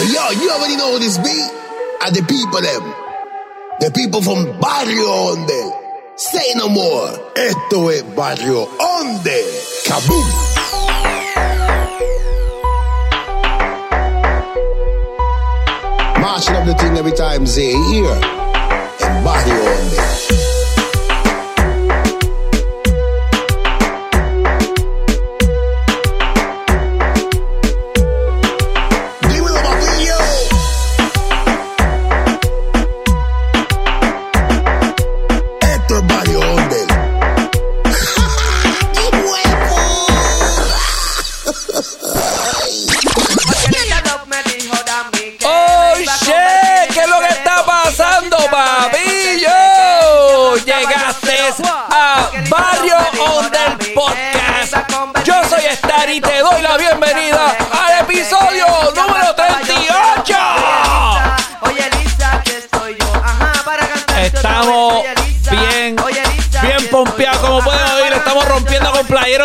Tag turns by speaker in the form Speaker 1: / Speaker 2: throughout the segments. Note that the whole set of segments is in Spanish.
Speaker 1: Yo, you already know this beat? And the people them. The people from Barrio Onde. Say no more. Esto es Barrio Onde. Kaboom. Marching up the thing every time they hear. En Barrio Onde.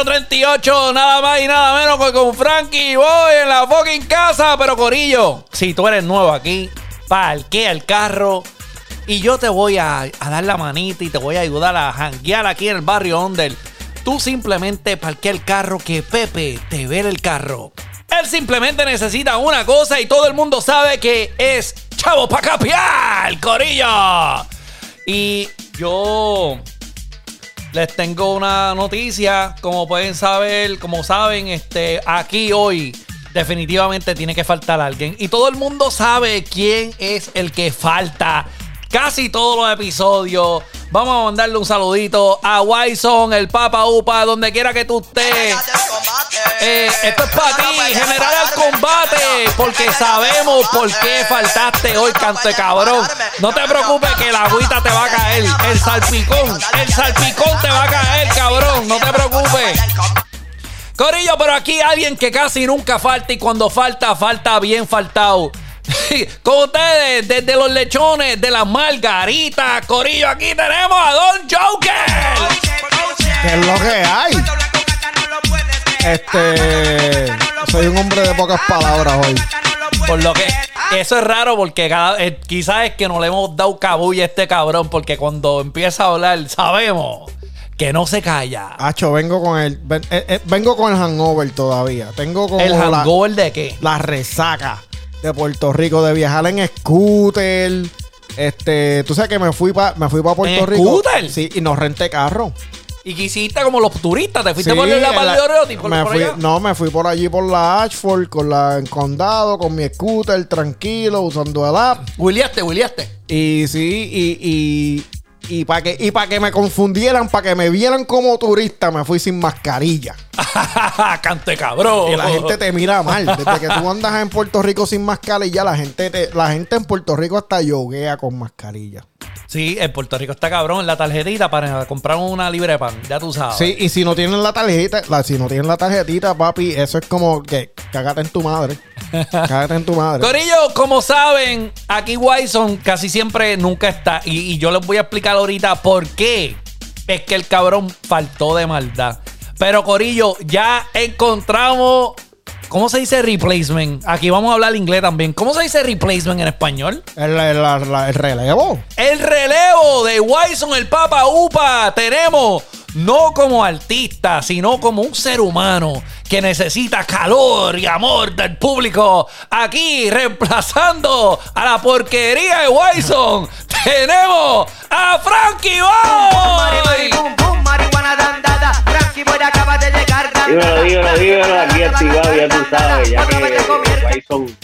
Speaker 2: 038, nada más y nada menos que con Frankie Boy en la fucking casa. Pero Corillo, si tú eres nuevo aquí, parquea el carro y yo te voy a, a dar la manita y te voy a ayudar a janguear aquí en el barrio Ondel. Tú simplemente parquea el carro que Pepe te ve el carro. Él simplemente necesita una cosa y todo el mundo sabe que es Chavo pa' capiar, Corillo. Y yo les tengo una noticia. Como pueden saber, como saben, este, aquí hoy definitivamente tiene que faltar alguien. Y todo el mundo sabe quién es el que falta. Casi todos los episodios. Vamos a mandarle un saludito a Wyson, el Papa Upa, donde quiera que tú estés. Eh, esto es para ti, general al combate, porque sabemos por qué faltaste hoy, canto de cabrón. No te preocupes que la agüita te va a caer, el salpicón, el salpicón te va a caer, cabrón, no te preocupes. Corillo, pero aquí alguien que casi nunca falta y cuando falta, falta bien faltado. Con ustedes, desde los lechones de las margaritas, Corillo, aquí tenemos a Don Joker.
Speaker 3: ¿Qué es lo que hay? Este. Soy un hombre de pocas palabras hoy.
Speaker 2: Por lo que eso es raro porque cada, eh, quizás es que no le hemos dado cabulla a este cabrón porque cuando empieza a hablar sabemos que no se calla.
Speaker 3: Hacho, vengo con el. ven- eh, eh, vengo con el hangover todavía. Tengo como
Speaker 2: ¿El
Speaker 3: la,
Speaker 2: hangover de qué?
Speaker 3: la resaca de Puerto Rico de viajar en scooter. Este, tú sabes que me fui para me fui para Puerto
Speaker 2: ¿En
Speaker 3: Rico.
Speaker 2: scooter?
Speaker 3: Sí, y no renté carro.
Speaker 2: Y que hiciste como los turistas, te fuiste
Speaker 3: Sí,
Speaker 2: por la
Speaker 3: la-
Speaker 2: de por,
Speaker 3: me
Speaker 2: por
Speaker 3: fui-
Speaker 2: allá.
Speaker 3: No, me fui por allí por la Ashford, con la en condado, con mi scooter, tranquilo, usando el app.
Speaker 2: Williaste, Williaste.
Speaker 3: Y sí, y, y, y para que, y pa' que me confundieran, para que me vieran como turista, me fui sin mascarilla.
Speaker 2: Cante cabrón.
Speaker 3: Y la gente te mira mal. Desde que tú andas en Puerto Rico sin mascarilla, la gente, te- la gente en Puerto Rico hasta yoguea con mascarilla.
Speaker 2: Sí, en Puerto Rico está cabrón. La tarjetita para comprar una libre de pan, ya tú sabes.
Speaker 3: Sí, y si no tienen la tarjeta, la- si no tienen la tarjetita, papi, eso es como que cágate en tu madre. cágate en tu madre.
Speaker 2: Corillo, como saben, aquí Wyson casi siempre nunca está. Y, y yo les voy a explicar ahorita por qué es que el cabrón faltó de maldad. Pero Corillo, ya encontramos. ¿Cómo se dice replacement? Aquí vamos a hablar inglés también. ¿Cómo se dice replacement en español?
Speaker 3: El, relevo.
Speaker 2: El relevo de Wyson, el Papa Upa. Tenemos no como artista, sino como un ser humano que necesita calor y amor del público. Aquí reemplazando a la porquería de Wyson, tenemos a Frankie Boy.
Speaker 4: bum, bum, marihuana dandada. Frankie Boy acaba de llegar.
Speaker 5: Dímelo, dímelo, dímelo, aquí activado, ya tú sabes, ya que. Wyson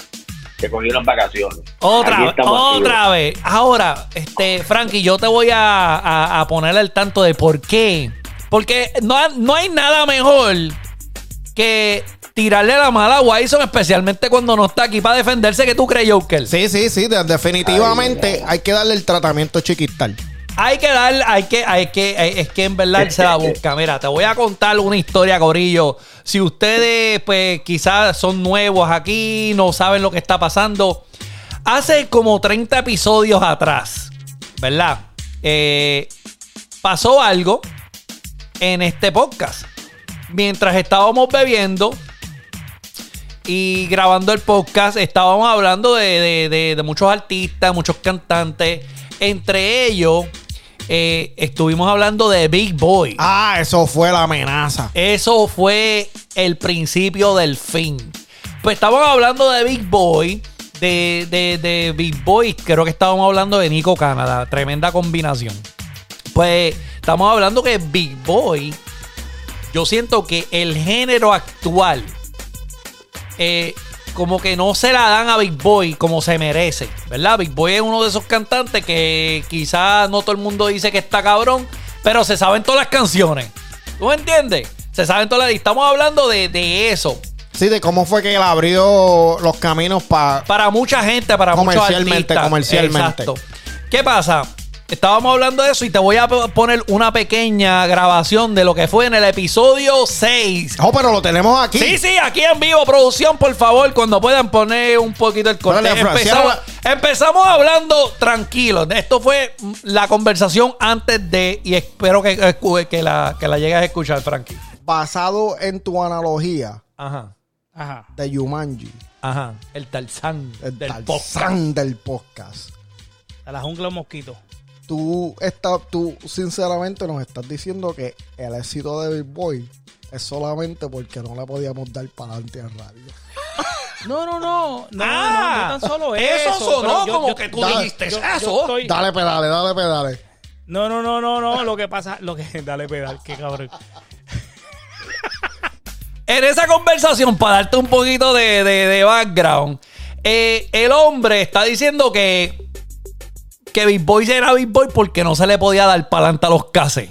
Speaker 5: se cogió unas vacaciones.
Speaker 2: Otra, otra vez. Ahora, este, Frankie, yo te voy a, a, a poner al tanto de por qué. Porque no, no hay nada mejor que tirarle la mala a Wyson, especialmente cuando no está aquí para defenderse. que tú crees, Joker?
Speaker 3: Sí, sí, sí, de- definitivamente hay que darle el tratamiento chiquistal.
Speaker 2: Hay que dar, hay que, hay que, hay- es que en verdad él se la busca. Mira, te voy a contar una historia, Corillo. Si ustedes, pues, quizás son nuevos aquí, no saben lo que está pasando. Hace como 30 episodios atrás, ¿verdad? Eh, pasó algo en este podcast. Mientras estábamos bebiendo, y grabando el podcast estábamos hablando de, de- de- de muchos artistas, muchos cantantes. Entre ellos, eh, estuvimos hablando de Big Boy.
Speaker 3: Ah, eso fue la amenaza.
Speaker 2: Eso fue el principio del fin. Pues estábamos hablando de Big Boy. De, de, de Big Boy, creo que estábamos hablando de Nico Canadá. Tremenda combinación. Pues estamos hablando que Big Boy, yo siento que el género actual, eh, como que no se la dan a Big Boy como se merece, ¿verdad? Big Boy es uno de esos cantantes que quizás no todo el mundo dice que está cabrón, pero se saben todas las canciones. ¿Tú me entiendes? Se saben todas las... Estamos hablando de, de eso.
Speaker 3: Sí, de cómo fue que él abrió los caminos para...
Speaker 2: Para mucha gente, para muchos
Speaker 3: Comercialmente,
Speaker 2: artistas.
Speaker 3: comercialmente.
Speaker 2: Exacto. ¿Qué pasa? Estábamos hablando de eso y te voy a poner una pequeña grabación de lo que fue en el episodio 6.
Speaker 3: Oh, pero lo tenemos aquí.
Speaker 2: Sí, sí, aquí en vivo, producción, por favor, cuando puedan poner un poquito el corte.
Speaker 3: Dale,
Speaker 2: Empezamos, hablando tranquilos. Esto fue la conversación antes de, y espero que, que, que la, que la llegues a escuchar, Frankie.
Speaker 3: Basado en tu analogía
Speaker 2: Ajá,
Speaker 6: Ajá.
Speaker 3: de Yumanji,
Speaker 2: ajá. El Tarzán
Speaker 3: el
Speaker 2: del
Speaker 3: Tarzán
Speaker 2: podcast.
Speaker 3: del podcast.
Speaker 6: A la jungla de mosquitos.
Speaker 3: Tú, está, tú sinceramente nos estás diciendo que el éxito de Big Boy es solamente porque no le podíamos dar para adelante a radio.
Speaker 6: No, no, no. No,
Speaker 2: Ah,
Speaker 6: no, no tan solo
Speaker 2: eso
Speaker 6: eso.
Speaker 2: sonó
Speaker 6: yo-
Speaker 2: como
Speaker 6: yo-
Speaker 2: que tú
Speaker 3: Dale,
Speaker 2: dijiste
Speaker 6: yo- yo
Speaker 2: eso.
Speaker 6: estoy-
Speaker 3: Dale pedale, dale pedale.
Speaker 6: No, no, no, no, no. Lo que pasa, lo que. Dale pedal, qué cabrón.
Speaker 2: En esa conversación, para darte un poquito de, de- de background, eh, el hombre está diciendo que, que Big Boy era Big Boy porque no se le podía dar palanta a los cases.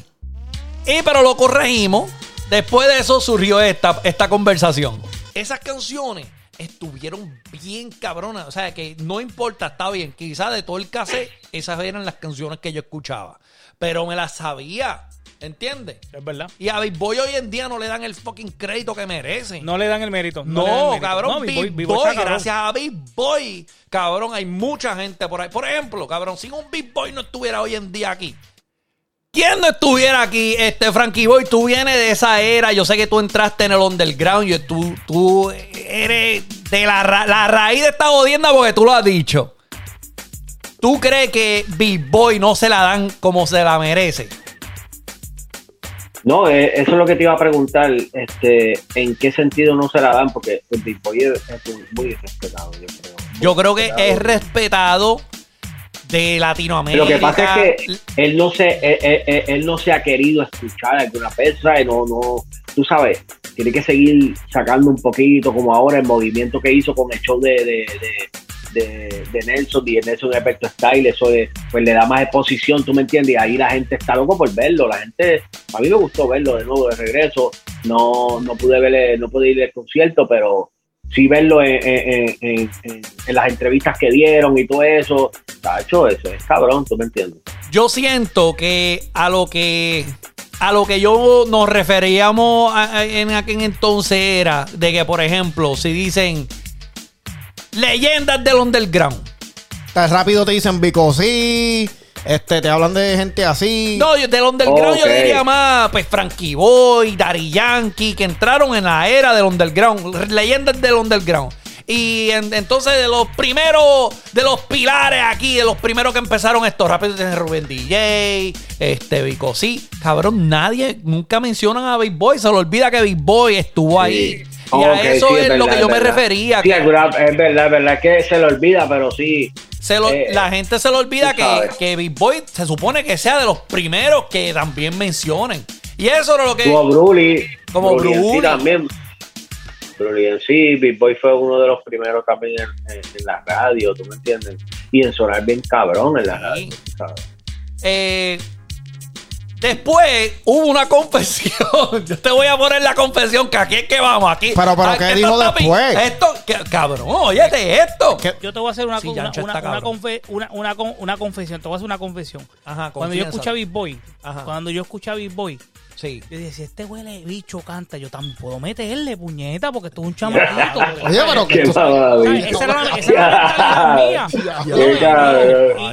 Speaker 2: Y pero lo corregimos. Después de eso surgió esta, esta conversación. Esas canciones estuvieron bien cabronas. O sea, que no importa, está bien. Quizás de todo el cassette, esas eran las canciones que yo escuchaba. Pero me las sabía. ¿Entiendes?
Speaker 6: Es verdad.
Speaker 2: Y a Big Boy hoy en día no le dan el fucking crédito que merece.
Speaker 6: No le dan el mérito.
Speaker 2: No,
Speaker 6: el mérito.
Speaker 2: cabrón,
Speaker 6: No,
Speaker 2: Big,
Speaker 6: Big
Speaker 2: Boy,
Speaker 6: Boy está cabrón.
Speaker 2: gracias a Big Boy, cabrón, hay mucha gente por ahí. Por ejemplo, cabrón, si un Big Boy no estuviera hoy en día aquí, ¿quién no estuviera aquí? Este Frankie Boy, tú vienes de esa era, yo sé que tú entraste en el underground, y tú, tú eres de la, ra- la raíz de esta jodienda porque tú lo has dicho. ¿Tú crees que Big Boy no se la dan como se la merece?
Speaker 5: No, eh, eso es lo que te iba a preguntar, este, ¿en qué sentido no se la dan? Porque el Big Boy es, es muy respetado, yo creo.
Speaker 2: Yo creo que es respetado de Latinoamérica.
Speaker 5: Lo que pasa es que él no se, él, él- él- él no se ha querido escuchar alguna pesa y no, no, tú sabes, tiene que seguir sacando un poquito, como ahora el movimiento que hizo con el show de, de, de, de, de Nelson y el Nelson Efecto Style, eso es, pues le da más exposición, tú me entiendes, y ahí la gente está loco por verlo, la gente, a mí me gustó verlo de nuevo de regreso, no, no pude verle, no pude ir al concierto, pero sí verlo en, en- en- en- en las entrevistas que dieron y todo eso, hecho eso es cabrón, tú me entiendes.
Speaker 2: yo siento que a lo que a lo que yo nos referíamos en aquel entonces era de que, por ejemplo, si dicen leyendas del underground.
Speaker 3: Tan rápido te dicen Vico sí, este, te hablan de gente así.
Speaker 2: No, yo- del underground yo diría más, pues Frankie Boy, Daddy Yankee, que entraron en la era del underground, leyendas del underground. Y en- entonces de los primeros, de los pilares aquí, de los primeros que empezaron esto, rápido tiene Rubén DJ, este Vico, sí, cabrón, nadie, nunca mencionan a Big Boy, se le olvida que Big Boy estuvo ahí. Y a eso
Speaker 5: sí,
Speaker 2: es, lo que yo me refería.
Speaker 5: Sí, es verdad, es verdad que se le olvida, pero sí.
Speaker 2: se lo-
Speaker 5: eh,
Speaker 2: la gente se le olvida que, que Big Boy se supone que sea de los primeros que también mencionen. Y eso era lo que...
Speaker 5: Tuvo Bruli.
Speaker 2: Como
Speaker 5: Bruli en sí
Speaker 2: Bruli.
Speaker 5: también. Bruli en sí, Big Boy fue uno de los primeros también en, en- en la radio, ¿tú me entiendes? Y en sonar bien cabrón en la radio.
Speaker 2: Eh, después hubo una confesión. Yo te voy a poner la confesión que aquí es que vamos. Aquí,
Speaker 3: Pero, pero,
Speaker 2: Ah,
Speaker 3: ¿qué dijo después?
Speaker 2: Esto, que- cabrón, óyete esto.
Speaker 3: ¿Qué?
Speaker 6: Yo te voy a hacer una,
Speaker 2: Sí,
Speaker 6: una, una, una,
Speaker 2: cabrón.
Speaker 6: confe- una, una, con- una confesión. Te voy a hacer una confesión.
Speaker 2: Ajá,
Speaker 6: Cuando yo
Speaker 2: confianza.
Speaker 6: escuché a Big Boy,
Speaker 2: Ajá.
Speaker 6: cuando yo escuché a Big Boy,
Speaker 2: Sí.
Speaker 6: yo dije, si este huele bicho canta, yo también puedo meterle puñeta porque esto es un chamaquito.
Speaker 3: Oye, pero que tú-.
Speaker 6: Esa era la, esa era la mentalidad mía.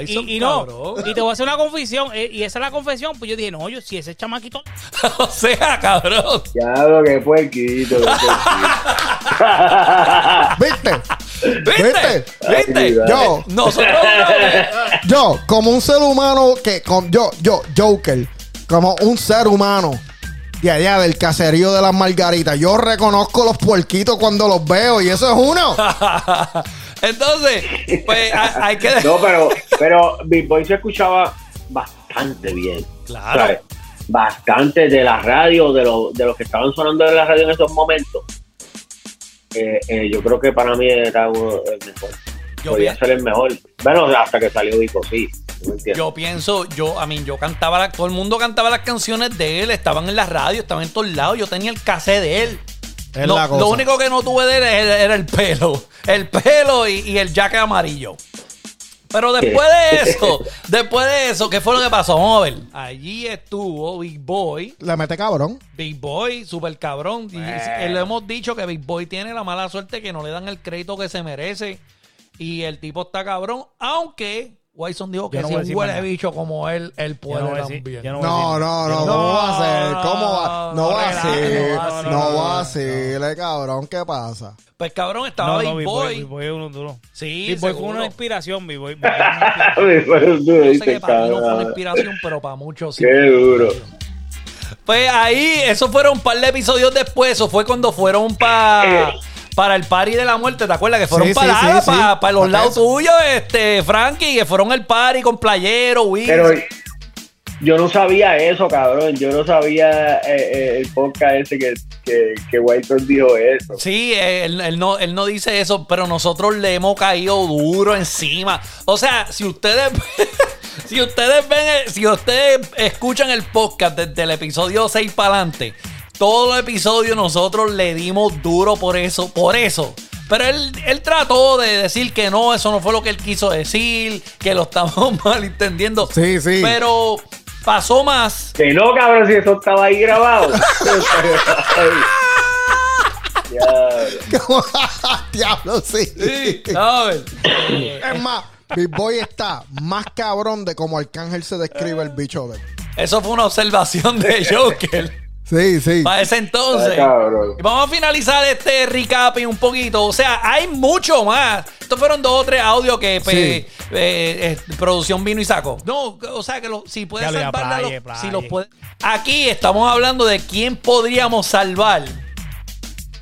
Speaker 6: Y- no, y te voy a hacer una confesión, eh, y esa es la confesión, pues yo dije, no, yo, si ese chamaquito
Speaker 2: o sea, cabrón.
Speaker 5: Ya lo que fue, quito.
Speaker 2: ¿Viste?
Speaker 3: Yo.
Speaker 2: Nosotros
Speaker 3: Yo, como un ser humano que. Con, yo, yo, Joker, como un ser humano de allá del caserío de las margaritas, yo reconozco los puerquitos cuando los veo y eso es uno.
Speaker 2: Entonces, pues hay, que.
Speaker 5: No, pero, pero Big Boy se escuchaba bastante bien.
Speaker 2: Claro.
Speaker 5: ¿sabes? Bastante de la radio, de, los de los que estaban sonando en la radio en esos momentos. Eh, eh, yo creo que para mí era uno el mejor.
Speaker 2: Yo
Speaker 5: Podía ser el mejor. Bueno, hasta que salió Vico, sí.
Speaker 2: Yo pienso, yo, a mí, yo cantaba, la- todo el mundo cantaba las canciones de él, estaban en la radio, estaban en todos lados, yo tenía el cassette de él.
Speaker 3: Es
Speaker 2: No,
Speaker 3: la cosa.
Speaker 2: Lo único que no tuve de él era, era el pelo, el pelo y, y el jacket amarillo. Pero después de eso, después de eso, ¿qué fue lo que pasó? Vamos a ver. Allí estuvo Big Boy,
Speaker 3: Le mete cabrón.
Speaker 2: Big Boy, super cabrón. Y eh, le hemos dicho que Big Boy tiene la mala suerte que no le dan el crédito que se merece. Y el tipo está cabrón, aunque Wyson dijo que
Speaker 6: no
Speaker 2: si un huele
Speaker 6: nada.
Speaker 2: bicho como él, él puede
Speaker 6: no decir-
Speaker 2: también.
Speaker 6: no
Speaker 3: No, no, no, ¿cómo va a ser? ¿Cómo va? No
Speaker 2: no,
Speaker 3: va a ser.
Speaker 2: no va a ser.
Speaker 3: Cabrón, ¿qué pasa?
Speaker 2: Pues cabrón, estaba
Speaker 6: No,
Speaker 2: Big
Speaker 6: no, Big
Speaker 2: Boy.
Speaker 6: Big Boy es uno duro.
Speaker 2: Sí,
Speaker 6: Big Boy fue una inspiración, Big Boy. Big Boy.
Speaker 5: Pero tú
Speaker 2: Yo sé que para mí no fue una inspiración, pero para muchos sí.
Speaker 5: Qué duro.
Speaker 2: Pues ahí, eso fueron un par de episodios después. Eso fue cuando fueron para para el party de la muerte. ¿Te acuerdas? Que fueron
Speaker 3: Sí,
Speaker 2: para,
Speaker 3: sí,
Speaker 2: para,
Speaker 3: sí,
Speaker 2: para, los lados
Speaker 3: eso.
Speaker 2: tuyos, este, Frankie, que fueron al party con playero, Wiz.
Speaker 5: Pero yo no sabía eso, cabrón. Yo no sabía eh, eh, el podcast ese que, que, que Whiteson dijo eso.
Speaker 2: Sí, él, él no, él no dice eso, pero nosotros le hemos caído duro encima. O sea, si ustedes, si ustedes ven, si ustedes escuchan el podcast desde el episodio 6 para adelante, todos los episodios nosotros le dimos duro por eso, por eso. Pero él, él trató de decir que no, eso no fue lo que él quiso decir, que lo estamos malentendiendo.
Speaker 3: Sí, sí.
Speaker 2: Pero pasó más.
Speaker 5: Que no, cabrón, si eso estaba ahí grabado.
Speaker 3: Diablo, sí.
Speaker 2: Sí, ¿sabes?
Speaker 3: Es más, Big Boy está más cabrón de como Arcángel se describe el bicho de él.
Speaker 2: Eso fue una observación de Joker.
Speaker 3: Sí, sí.
Speaker 2: Para ese entonces.
Speaker 5: Ah, cabrón.
Speaker 2: Y vamos a finalizar este recapping un poquito. O sea, hay mucho más. Estos fueron dos o tres audios que pues,
Speaker 3: Sí.
Speaker 2: eh, eh, producción vino y sacó. No, o sea, que lo- si puedes salvarla, lo- si los puede- Aquí estamos hablando de quién podríamos salvar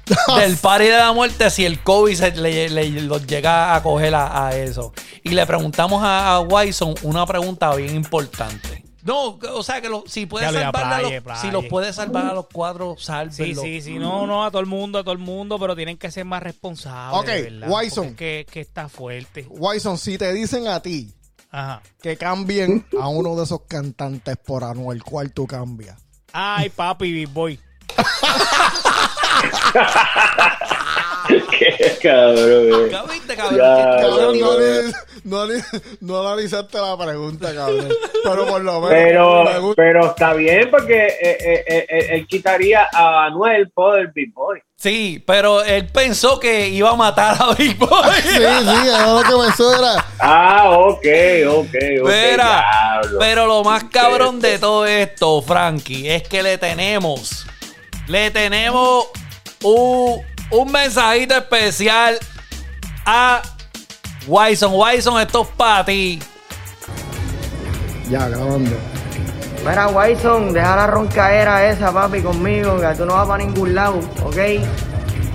Speaker 2: del party de la muerte si el COVID se le, le- los llega a coger a, a eso. Y le preguntamos a, a Wyson una pregunta bien importante. No, o sea que lo- si puedes
Speaker 6: Ya lo-
Speaker 2: salvar a los-
Speaker 6: playe,
Speaker 2: si los puedes salvar a los cuatro,
Speaker 6: Sí, sí, sí, no, no, a todo el mundo, a todo el mundo, pero tienen que ser más responsables.
Speaker 3: Ok,
Speaker 6: de verdad,
Speaker 3: Wyson.
Speaker 6: porque es Que, que está fuerte.
Speaker 3: Wyson, si te dicen a ti
Speaker 6: Ajá.
Speaker 3: que cambien a uno de esos cantantes por Anuel, ¿cuál tú cambias?
Speaker 6: Ay, papi, Big Boy.
Speaker 5: Qué cabrón.
Speaker 2: Ya viste, cabrón.
Speaker 5: Ya,
Speaker 2: que-
Speaker 3: Cabrón, no,
Speaker 5: no,
Speaker 3: ani- no, ani- no analizaste la pregunta, cabrón. Pero por lo menos
Speaker 5: Pero,
Speaker 3: me gusta.
Speaker 5: pero está bien porque eh, eh, eh, eh, él quitaría a Anuel por el Big Boy.
Speaker 2: Sí, pero él pensó que iba a matar a Big Boy.
Speaker 3: Sí, sí, era lo que pensó era.
Speaker 5: Ah, ok, ok, ok.
Speaker 2: Pero lo más cabrón de todo esto, Frankie, es que le tenemos, le tenemos un, un mensajito especial a Wyson. Wyson, esto es para ti.
Speaker 3: Ya, grabando.
Speaker 4: Mira, Wyson, deja la roncaera esa, papi, conmigo, que tú no vas para ningún lado, ¿ok?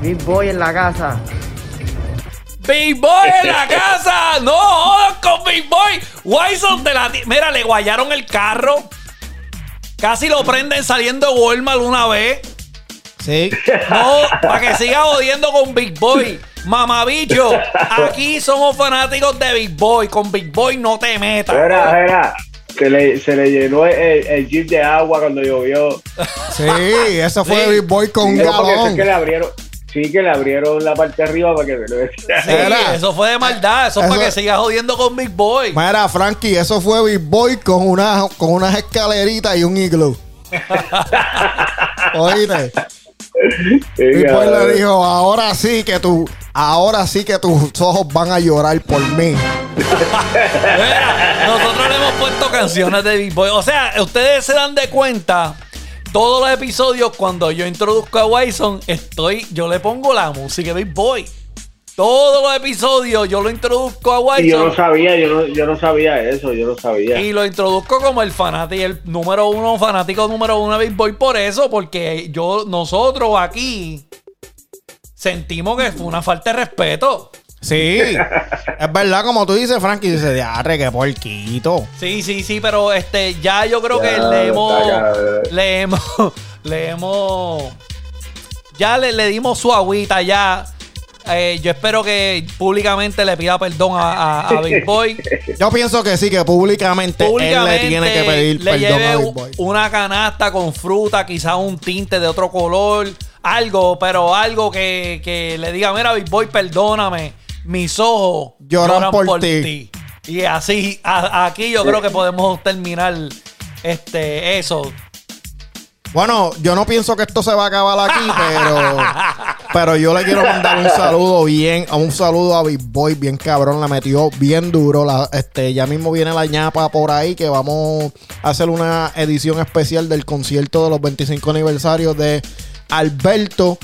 Speaker 4: Big Boy en la casa.
Speaker 2: Big Boy en la casa. No jodas con Big Boy. Wyson te la. ti- Mira, le guayaron el carro. Casi lo prenden saliendo de Walmart una vez.
Speaker 3: Sí.
Speaker 2: No, para que siga jodiendo con Big Boy. Mamabicho, aquí somos fanáticos de Big Boy. Con Big Boy no te metas.
Speaker 5: Era, era. Se le, se le llenó el, el jeep de agua cuando llovió.
Speaker 3: Sí, eso fue
Speaker 2: Sí.
Speaker 3: Big Boy con un
Speaker 5: es
Speaker 3: galón.
Speaker 5: que le abrieron. Sí, que le abrieron la parte de arriba para que me lo decía.
Speaker 2: Sí, eso fue de maldad. Eso es
Speaker 3: Eso-
Speaker 2: para que siga jodiendo con Big Boy.
Speaker 3: Mira, Frankie, eso fue Big Boy con, una, con unas escaleritas y un iglú. Oíste. Boy le dijo, ahora sí que tú, ahora sí que tus ojos van a llorar por mí.
Speaker 2: Mira, nosotros le hemos puesto canciones de Big Boy. O sea, ustedes se dan de cuenta. Todos los episodios, cuando yo introduzco a Wyson, estoy, yo le pongo la música de Big Boy. Todos los episodios yo lo introduzco a White
Speaker 5: Y yo no sabía, yo no, yo no sabía eso, yo no sabía.
Speaker 2: Y lo introduzco como el fanático, el número uno, fanático número uno de Big Boy por eso, porque yo, nosotros aquí sentimos que fue una falta de respeto.
Speaker 3: Sí, es verdad, como tú dices, Frankie, dice, diarre, qué porquito.
Speaker 2: Sí, sí, sí, pero este, ya yo creo que
Speaker 5: Ya,
Speaker 2: le hemos, le hemos, le hemos, ya le, le dimos su agüita ya. Eh, yo espero que públicamente le pida perdón a, a- a Big Boy.
Speaker 3: Yo pienso que sí, que públicamente,
Speaker 2: Públicamente
Speaker 3: él le tiene que pedir
Speaker 2: le
Speaker 3: perdón
Speaker 2: lleve
Speaker 3: a Big Boy.
Speaker 2: una canasta con fruta, quizás un tinte de otro color, algo, pero algo que, que le diga, mira, Big Boy, perdóname, mis ojos
Speaker 3: Lloran por ti".
Speaker 2: Y así, a- aquí yo creo que podemos terminar este eso.
Speaker 3: Bueno, yo no pienso que esto se va a acabar aquí, pero, pero yo le quiero mandar un saludo bien, un saludo a Big Boy, bien cabrón, la metió bien duro. La, este, ya mismo viene la ñapa por ahí que vamos a hacer una edición especial del concierto de los 25 aniversarios de Alberto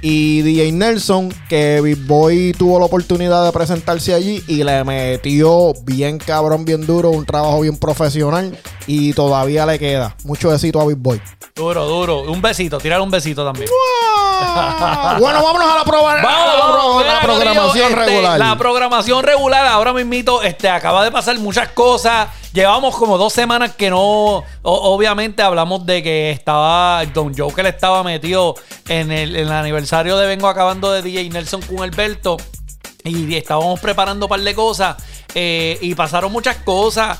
Speaker 3: y DJ Nelson, que Big Boy tuvo la oportunidad de presentarse allí y le metió bien cabrón, bien duro, un trabajo bien profesional y todavía le queda. Mucho besito a Big Boy.
Speaker 2: Duro, duro. Un besito, tirar un besito también.
Speaker 3: bueno, vámonos a la,
Speaker 2: Vamos,
Speaker 3: a la, pro-
Speaker 2: mira,
Speaker 3: la programación
Speaker 2: este,
Speaker 3: regular.
Speaker 2: La programación regular, ahora mismito, este, acaba de pasar muchas cosas. Llevamos como dos semanas que no. o- obviamente hablamos de que estaba. Don Joker estaba metido en el, en el aniversario de Vengo acabando de DJ Nelson con Alberto. Y estábamos preparando un par de cosas. eh, y pasaron muchas cosas.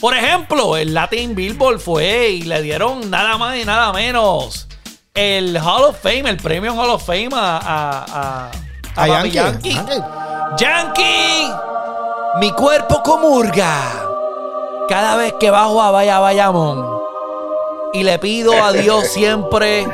Speaker 2: Por ejemplo, el Latin Billboard fue y le dieron nada más y nada menos el Hall of Fame, el premio Hall of Fame a, a, a, a.
Speaker 3: Yankee.
Speaker 2: Yankee, mi cuerpo comurga cada vez que bajo a Vaya Bayamón y le pido a Dios siempre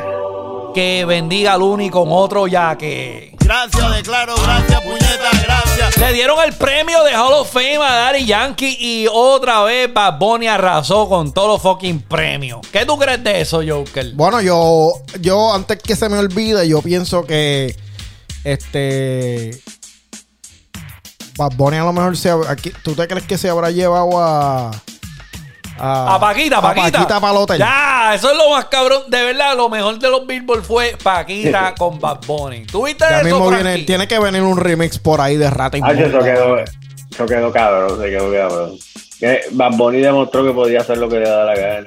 Speaker 2: que bendiga al único con otro ya que
Speaker 7: Gracias, declaro, gracias, puñeta, gracias.
Speaker 2: le dieron el premio de Hall of Fame a Daddy Yankee y otra vez Bad Bunny arrasó con todos los fucking premios. ¿Qué tú crees de eso, Joker?
Speaker 3: Bueno, yo, yo antes que se me olvide, yo pienso que este Bad Bunny a lo mejor se aquí, ¿Tú te crees que se habrá llevado a
Speaker 2: A Paquita, Paquita.
Speaker 3: Paquita pa'l hotel?
Speaker 2: Ya, eso es lo más cabrón. De verdad, lo mejor de los Billboard fue Paquita con Bad Bunny. ¿Tú viste
Speaker 3: Ya
Speaker 2: eso,
Speaker 3: mismo viene, tiene que venir un remix por ahí de Rata
Speaker 5: Ah, eso
Speaker 3: Inmunda.
Speaker 5: quedó, eso quedó cabrón, se quedó cabrón. Que Bad Bunny demostró que podía hacer lo que le da la gana.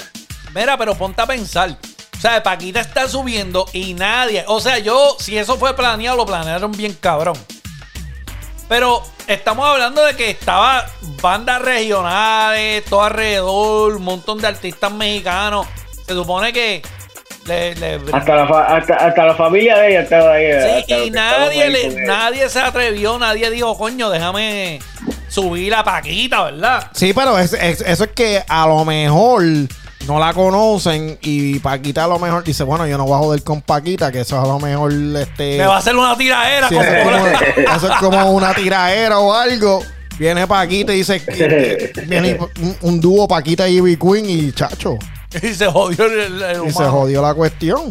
Speaker 2: Mira, pero ponte a pensar. O sea, Paquita está subiendo y nadie. O sea, yo, si eso fue planeado, lo planearon bien cabrón. Pero estamos hablando de que estaba bandas regionales, todo alrededor, un montón de artistas mexicanos. Se supone que le- le-
Speaker 5: Hasta la, fa- hasta, hasta la familia de ella estaba ahí.
Speaker 2: Sí, y nadie,
Speaker 5: ahí
Speaker 2: le- nadie se atrevió, nadie dijo, coño, déjame subir la Paquita, ¿verdad?
Speaker 3: Sí, pero es- es- eso es que a lo mejor no la conocen y Paquita a lo mejor dice, bueno, yo no voy a joder con Paquita, que eso a lo mejor este
Speaker 2: Me va a hacer una
Speaker 3: Sí,
Speaker 2: como
Speaker 3: eso, es como,
Speaker 2: la-
Speaker 3: eso es como una tiraera o algo. Viene Paquita y dice que viene un, un dúo Paquita y Ivy Queen y chacho.
Speaker 2: y se jodió el, el
Speaker 3: Y se jodió la cuestión.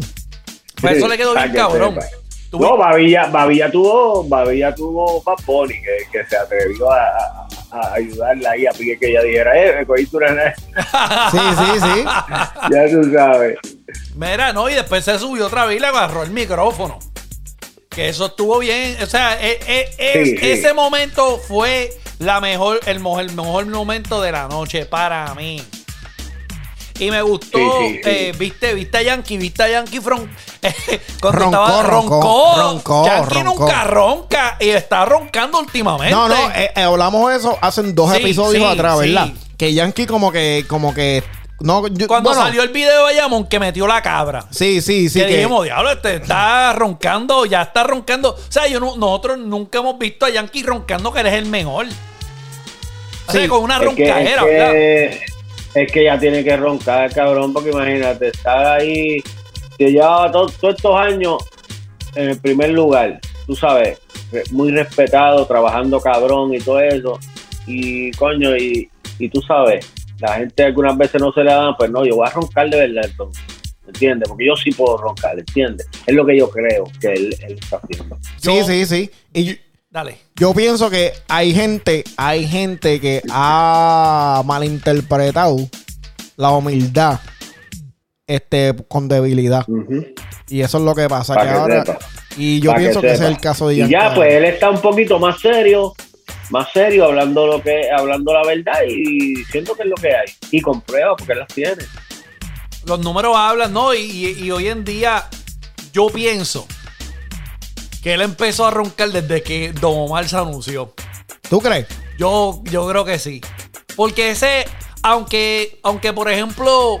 Speaker 2: Pues eso le quedó bien
Speaker 5: que
Speaker 2: cabrón.
Speaker 5: sepa.
Speaker 2: Tú-
Speaker 5: No, Babilla, Babilla tuvo, Babilla tuvo Bad Bunny, que, que se atrevió a, a- a ayudarla ahí a que ella dijera, eh, me cogiste una nena".
Speaker 3: Sí, sí, sí.
Speaker 5: Ya tú sabes.
Speaker 2: Mira, no, y después se subió otra vez y le agarró el micrófono. Que eso estuvo bien. O sea, e- e- es-
Speaker 5: Sí, sí.
Speaker 2: ese momento fue la mejor, el, mejor, el mejor momento de la noche para mí. Y me gustó,
Speaker 5: Sí, sí, sí.
Speaker 2: eh, viste, viste a Yankee, viste a Yankee from, cuando
Speaker 3: Roncó,
Speaker 2: estaba
Speaker 3: roncó,
Speaker 2: roncó.
Speaker 3: roncó,
Speaker 2: Yankee
Speaker 3: roncó.
Speaker 2: nunca ronca y está roncando últimamente.
Speaker 3: No, no, eh, eh, hablamos de eso hace dos
Speaker 2: Sí,
Speaker 3: episodios
Speaker 2: sí,
Speaker 3: atrás, ¿verdad?
Speaker 2: sí.
Speaker 3: Que Yankee como que, como que. No, yo-
Speaker 2: Cuando
Speaker 3: bueno,
Speaker 2: salió el video de Bayamón que metió la cabra.
Speaker 3: Sí, sí, sí.
Speaker 2: que
Speaker 3: que-
Speaker 2: dijimos, diablo, este está roncando, ya está roncando. O sea, yo no- nosotros nunca hemos visto a Yankee roncando que eres el mejor. O sea,
Speaker 3: Sí,
Speaker 2: con una
Speaker 5: Es que,
Speaker 2: roncadera,
Speaker 5: es,
Speaker 2: ¿verdad?
Speaker 5: Es que ya tiene que roncar, cabrón, porque imagínate, estar ahí, que llevaba to- todos estos años en el primer lugar, tú sabes, muy respetado, trabajando cabrón y todo eso, y coño, y, y tú sabes, la gente algunas veces no se le da, pues no, yo voy a roncar de verdad entonces. ¿Entiendes? Porque yo sí puedo roncar, ¿entiendes? Es lo que yo creo que él, él está haciendo.
Speaker 3: Sí,
Speaker 2: Yo-
Speaker 3: sí, sí. Y yo,
Speaker 2: Dale.
Speaker 3: Yo pienso que hay gente, hay gente que ha malinterpretado la humildad este, con debilidad. Y eso es lo que pasa.
Speaker 5: Pa'
Speaker 3: que
Speaker 5: que
Speaker 3: ahora,
Speaker 5: sepa.
Speaker 3: y yo
Speaker 5: Pa'
Speaker 3: pienso que, ese es el caso de
Speaker 5: Y ya, pues él está un poquito más serio, más serio, hablando lo que, hablando la verdad y diciendo que es lo que hay. Y con pruebas, porque él las tiene.
Speaker 2: Los números hablan, ¿no? Y, y- y hoy en día yo pienso que él empezó a roncar desde que Don Omar se anunció.
Speaker 3: ¿Tú crees?
Speaker 2: Yo, yo creo que sí. Porque ese, aunque, aunque por ejemplo,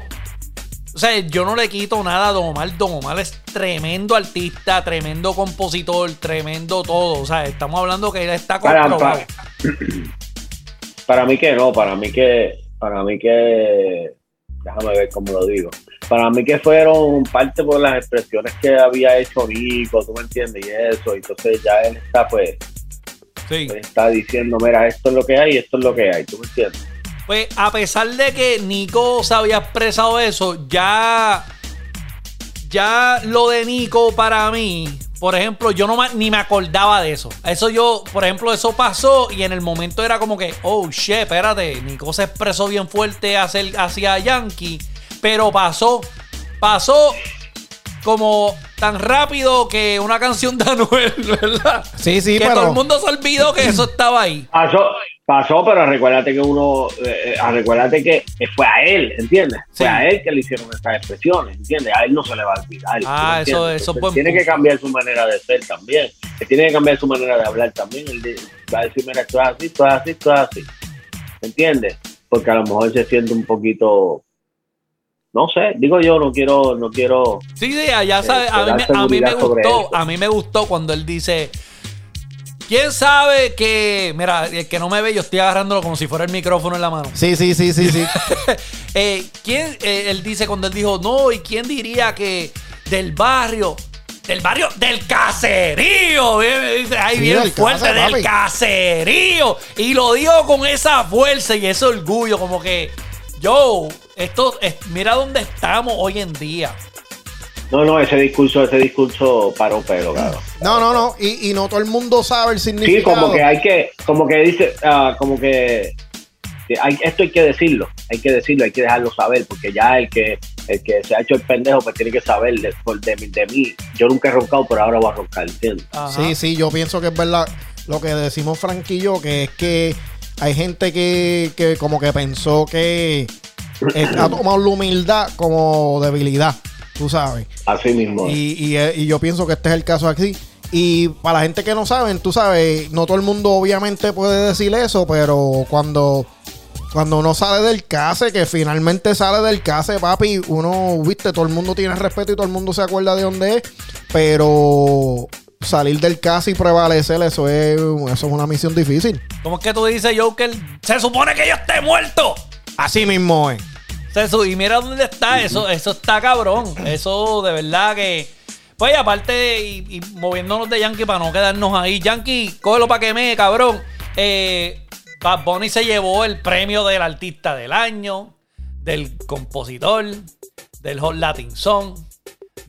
Speaker 2: o sea, yo no le quito nada a Don Omar. Don Omar es tremendo artista, tremendo compositor, tremendo todo. O sea, estamos hablando que él está
Speaker 5: Para,
Speaker 2: comprobado.
Speaker 5: para, para mí que no, para mí que, para mí que, déjame ver cómo lo digo. Para mí que fueron parte por las expresiones que había hecho Nico, tú me entiendes, y eso. Entonces ya él está, pues,
Speaker 2: Sí.
Speaker 5: él está diciendo, mira, esto es lo que hay, esto es lo que hay, tú me entiendes.
Speaker 2: Pues a pesar de que Nico se había expresado eso, ya. Ya lo de Nico para mí, por ejemplo, yo no ni me acordaba de eso. Eso yo, por ejemplo, eso pasó y en el momento era como que, oh shit, espérate, Nico se expresó bien fuerte hacia, hacia Yankee, pero pasó, pasó como tan rápido que una canción de Anuel, ¿verdad?
Speaker 3: Sí, sí,
Speaker 2: que
Speaker 3: pero-
Speaker 2: todo el mundo se olvidó que eso estaba ahí.
Speaker 5: Pasó, pasó, pero recuérdate que uno, eh, eh, recuérdate que fue a él, ¿entiendes?
Speaker 2: Sí.
Speaker 5: Fue a él que le hicieron estas expresiones, ¿entiendes? A él no se le va a olvidar. ¿tú
Speaker 2: Ah, eso- eso es
Speaker 5: Entonces,
Speaker 2: buen
Speaker 5: Tiene que cambiar su manera de ser también. Él tiene que cambiar su manera de hablar también. Él va a decir, mira, esto es así, esto es así, esto es así. ¿Entiendes? Porque a lo mejor se siente un poquito, no sé, digo yo, no quiero, no quiero,
Speaker 2: Sí, sí, ya sabes,
Speaker 5: Eh,
Speaker 2: a mí, a mí me gustó,
Speaker 5: eso.
Speaker 2: a mí me gustó cuando él dice, ¿quién sabe que, mira, el que no me ve, yo estoy agarrándolo como si fuera el micrófono en la mano.
Speaker 3: Sí, sí, sí, sí, sí.
Speaker 2: Eh, ¿Quién, eh, él dice cuando él dijo, no, y quién diría que del barrio, del barrio, del caserío, ahí
Speaker 3: Sí,
Speaker 2: bien
Speaker 3: del
Speaker 2: fuerte,
Speaker 3: casa,
Speaker 2: del
Speaker 3: papi.
Speaker 2: caserío, y lo dijo con esa fuerza y ese orgullo, como que, yo, esto, es- mira dónde estamos hoy en día.
Speaker 5: no, no, ese discurso, ese discurso paró pelo, claro.
Speaker 3: No, no, no. Y, y no todo el mundo sabe el
Speaker 5: Sí,
Speaker 3: significado.
Speaker 5: como que hay que, como que dice, ah, como que que hay, esto hay que decirlo, hay que decirlo, hay que dejarlo saber, porque ya el que el que se ha hecho el pendejo, pues tiene que saber de, por- de, mí- de mí. Yo nunca he roncado, pero ahora voy a roncar, ¿entiendes?
Speaker 2: Ajá.
Speaker 3: Sí, sí, yo pienso que es verdad lo que decimos yo, que es que hay gente que, que como que pensó que ha tomado la humildad como debilidad, tú sabes.
Speaker 5: Así mismo.
Speaker 3: Y, y, y yo pienso que este es el caso aquí. Y para la gente que no saben, tú sabes, no todo el mundo obviamente puede decir eso, pero cuando, cuando uno sale del case, que finalmente sale del case, papi, uno, viste, todo el mundo tiene respeto y todo el mundo se acuerda de dónde es, pero salir del case y prevalecer, eso es, eso es una misión difícil.
Speaker 2: ¿Cómo es que tú dices, Joker? Se supone que yo esté muerto.
Speaker 3: Así mismo es.
Speaker 2: Se su- y mira dónde está. Eso, eso está cabrón. Eso de verdad que. Pues y aparte, y, y moviéndonos de Yankee para no quedarnos ahí. Yankee, cógelo para que me, cabrón. Eh, Bad Bunny se llevó el premio del artista del año, del compositor, del Hot Latin Song,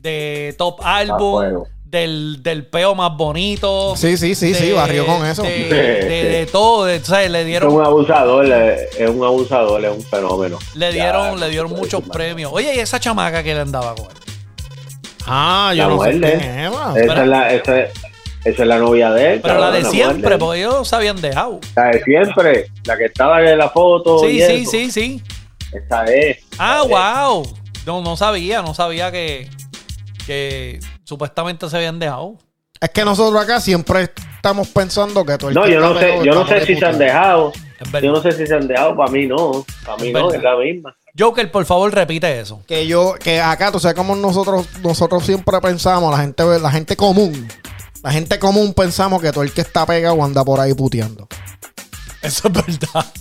Speaker 2: de Top Album,
Speaker 5: bueno.
Speaker 2: Del, del peo más bonito.
Speaker 3: Sí, sí, sí, sí, barrió con eso.
Speaker 2: De, de- de todo. de- o sea, le
Speaker 5: es
Speaker 2: dieron
Speaker 5: un abusador, es un abusador, es un fenómeno.
Speaker 2: le dieron,
Speaker 5: no
Speaker 2: le dieron muchos premios. Oye, y esa chamaca que le andaba con él.
Speaker 3: Ah,
Speaker 5: La
Speaker 3: yo no sé
Speaker 5: muerde.
Speaker 3: quién es, ma.
Speaker 5: Esa es la, esa, es- esa es la novia de él.
Speaker 2: Pero la de siempre, porque ellos se habían dejado.
Speaker 5: La de siempre, la que estaba en la foto.
Speaker 2: Sí,
Speaker 5: y
Speaker 2: sí,
Speaker 5: eso.
Speaker 2: sí, sí.
Speaker 5: Esa es.
Speaker 2: Ah,
Speaker 5: es.
Speaker 2: wow. No, no sabía, no sabía que, que supuestamente se habían dejado.
Speaker 3: Es que nosotros acá siempre estamos pensando que todo el
Speaker 5: No,
Speaker 3: que
Speaker 5: yo no
Speaker 3: está
Speaker 5: sé, yo no sé si se han dejado. Yo no sé si se han dejado, para mí no. Para mí
Speaker 2: Es
Speaker 5: no,
Speaker 2: verdad.
Speaker 5: es la misma.
Speaker 2: Joker, por favor, repite eso.
Speaker 3: Que yo, que acá, tú sabes como nosotros, nosotros siempre pensamos, la gente, la gente común, la gente común pensamos que todo el que está pegado anda por ahí puteando.
Speaker 2: Eso es verdad.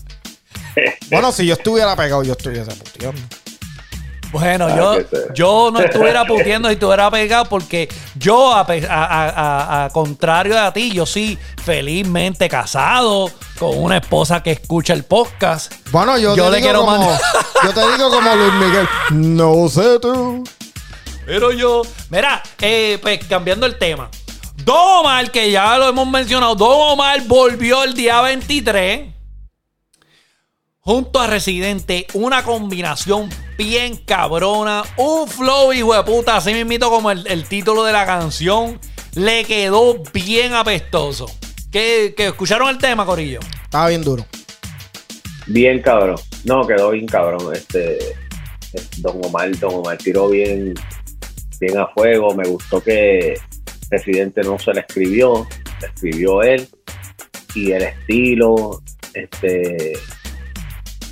Speaker 3: Bueno, si yo estuviera pegado, yo estuviese puteando.
Speaker 2: Bueno, yo, yo no estuviera puteando si estuviera pegado porque yo, a, a- a- a- a contrario de a ti, yo sí felizmente casado con una esposa que escucha el podcast.
Speaker 3: Bueno, yo,
Speaker 2: Yo
Speaker 3: te
Speaker 2: le
Speaker 3: digo
Speaker 2: quiero
Speaker 3: como,
Speaker 2: mandar-
Speaker 3: yo te digo como Luis Miguel, no sé tú.
Speaker 2: Pero yo. Mira, eh, pues cambiando el tema. Don Omar, que ya lo hemos mencionado, Don Omar volvió el día 23 junto a Residente, una combinación bien cabrona, un flow hijo de puta, así mismito como el, el título de la canción, le quedó bien apestoso. ¿Qué, qué, escucharon el tema, Corillo?
Speaker 3: Estaba bien duro.
Speaker 5: Bien cabrón. No, quedó bien cabrón. Este, Don Omar, Don Omar tiró bien, bien a fuego. Me gustó que Residente no se le escribió, le escribió él. Y el estilo, este,